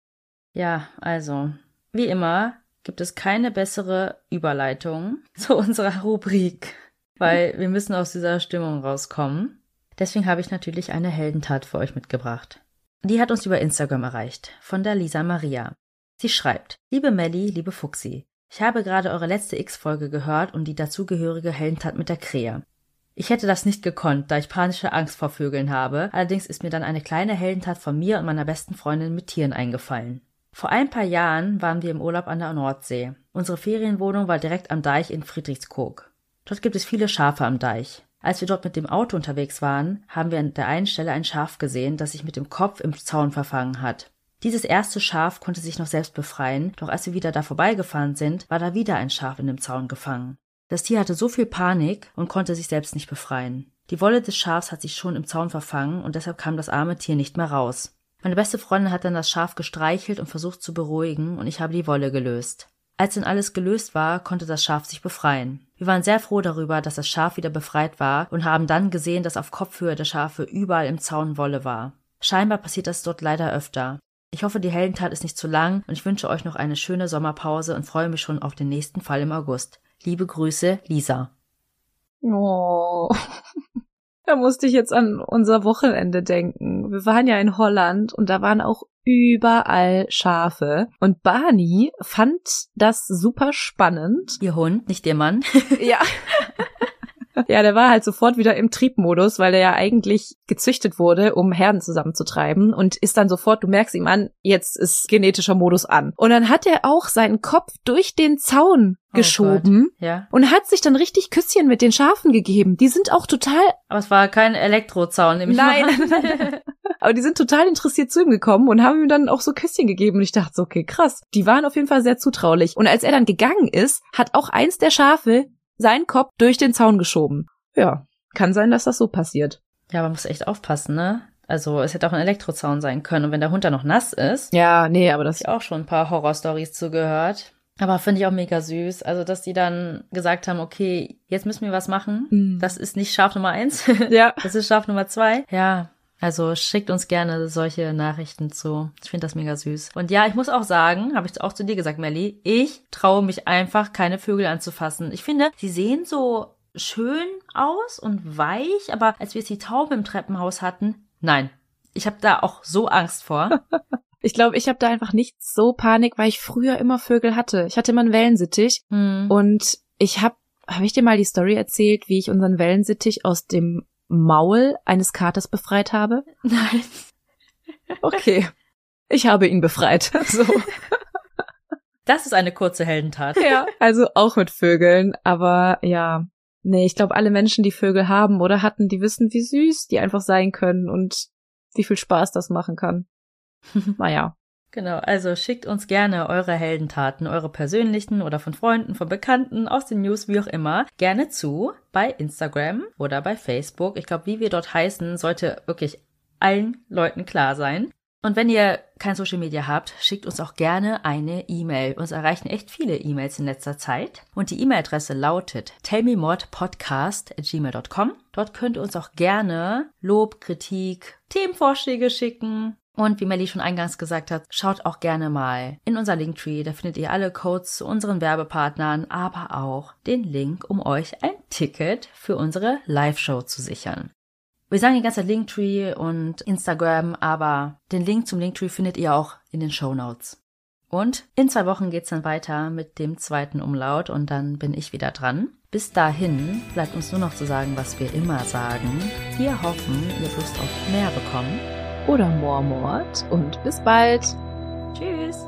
Ja, also wie immer gibt es keine bessere Überleitung [LAUGHS] zu unserer Rubrik, weil wir müssen aus dieser Stimmung rauskommen. Deswegen habe ich natürlich eine Heldentat für euch mitgebracht. Die hat uns über Instagram erreicht, von der Lisa Maria. Sie schreibt, liebe Melli, liebe Fuxi, ich habe gerade eure letzte X-Folge gehört und die dazugehörige Heldentat mit der Krähe. Ich hätte das nicht gekonnt, da ich panische Angst vor Vögeln habe, allerdings ist mir dann eine kleine Heldentat von mir und meiner besten Freundin mit Tieren eingefallen. Vor ein paar Jahren waren wir im Urlaub an der Nordsee. Unsere Ferienwohnung war direkt am Deich in Friedrichskoog. Dort gibt es viele Schafe am Deich. Als wir dort mit dem Auto unterwegs waren, haben wir an der einen Stelle ein Schaf gesehen, das sich mit dem Kopf im Zaun verfangen hat. Dieses erste Schaf konnte sich noch selbst befreien, doch als wir wieder da vorbeigefahren sind, war da wieder ein Schaf in dem Zaun gefangen. Das Tier hatte so viel Panik und konnte sich selbst nicht befreien. Die Wolle des Schafs hat sich schon im Zaun verfangen und deshalb kam das arme Tier nicht mehr raus. Meine beste Freundin hat dann das Schaf gestreichelt und versucht zu beruhigen und ich habe die Wolle gelöst. Als dann alles gelöst war, konnte das Schaf sich befreien. Wir waren sehr froh darüber, dass das Schaf wieder befreit war und haben dann gesehen, dass auf Kopfhöhe der Schafe überall im Zaun Wolle war. Scheinbar passiert das dort leider öfter. Ich hoffe, die Heldentat ist nicht zu lang und ich wünsche euch noch eine schöne Sommerpause und freue mich schon auf den nächsten Fall im August. Liebe Grüße, Lisa. Oh. [LAUGHS] Da musste ich jetzt an unser Wochenende denken. Wir waren ja in Holland und da waren auch überall Schafe. Und Barney fand das super spannend. Ihr Hund, nicht ihr Mann. Ja. [LAUGHS] Ja, der war halt sofort wieder im Triebmodus, weil er ja eigentlich gezüchtet wurde, um Herden zusammenzutreiben und ist dann sofort, du merkst ihm an, jetzt ist genetischer Modus an. Und dann hat er auch seinen Kopf durch den Zaun Oh geschoben Gott, ja. und hat sich dann richtig Küsschen mit den Schafen gegeben. Die sind auch total Aber es war kein Elektrozaun, nehme ich Nein. an. [LAUGHS] Aber die sind total interessiert zu ihm gekommen und haben ihm dann auch so Küsschen gegeben. Und ich dachte so, okay, krass. Die waren auf jeden Fall sehr zutraulich. Und als er dann gegangen ist, hat auch eins der Schafe seinen Kopf durch den Zaun geschoben. Ja, kann sein, dass das so passiert. Ja, man muss echt aufpassen, ne? Also es hätte auch ein Elektrozaun sein können. Und wenn der Hund dann noch nass ist, Ja, nee, aber das. ich auch schon ein paar Horrorstories zugehört. Aber finde ich auch mega süß. Also, dass die dann gesagt haben, okay, jetzt müssen wir was machen. Mhm. Das ist nicht Schaf Nummer eins. Ja. Das ist Schaf Nummer zwei. Ja. Also schickt uns gerne solche Nachrichten zu. Ich finde das mega süß. Und ja, ich muss auch sagen, habe ich auch zu dir gesagt, Melly, ich traue mich einfach, keine Vögel anzufassen. Ich finde, sie sehen so schön aus und weich, aber als wir jetzt die Tauben im Treppenhaus hatten, nein. Ich habe da auch so Angst vor. [LAUGHS] Ich glaube, ich habe da einfach nicht so Panik, weil ich früher immer Vögel hatte. Ich hatte immer einen Wellensittich Hm. und ich habe, habe ich dir mal die Story erzählt, wie ich unseren Wellensittich aus dem Maul eines Katers befreit habe? Nein. [LAUGHS] Okay. Ich habe ihn befreit. [LAUGHS] So. Das ist eine kurze Heldentat. Ja, also auch mit Vögeln, aber ja. Nee, ich glaube, alle Menschen, die Vögel haben oder hatten, die wissen, wie süß die einfach sein können und wie viel Spaß das machen kann. [LAUGHS] Naja. Genau, also schickt uns gerne eure Heldentaten, eure persönlichen oder von Freunden, von Bekannten, aus den News, wie auch immer, gerne zu bei Instagram oder bei Facebook. Ich glaube, wie wir dort heißen, sollte wirklich allen Leuten klar sein. Und wenn ihr kein Social Media habt, schickt uns auch gerne eine E-Mail. Uns erreichen echt viele E-Mails in letzter Zeit. Und die E-Mail-Adresse lautet tellmemodpodcast.gmail.com. Dort könnt ihr uns auch gerne Lob, Kritik, Themenvorschläge schicken. Und wie Melly schon eingangs gesagt hat, schaut auch gerne mal in unser Linktree. Da findet ihr alle Codes zu unseren Werbepartnern, aber auch den Link, um euch ein Ticket für unsere Live-Show zu sichern. Wir sagen die ganze Zeit Linktree und Instagram, aber den Link zum Linktree findet ihr auch in den Show Notes. Und in zwei Wochen geht's dann weiter mit dem zweiten Umlaut und dann bin ich wieder dran. Bis dahin bleibt uns nur noch zu sagen, was wir immer sagen. Wir hoffen, ihr Lust auf mehr bekommen oder Mormort und bis bald. Tschüss.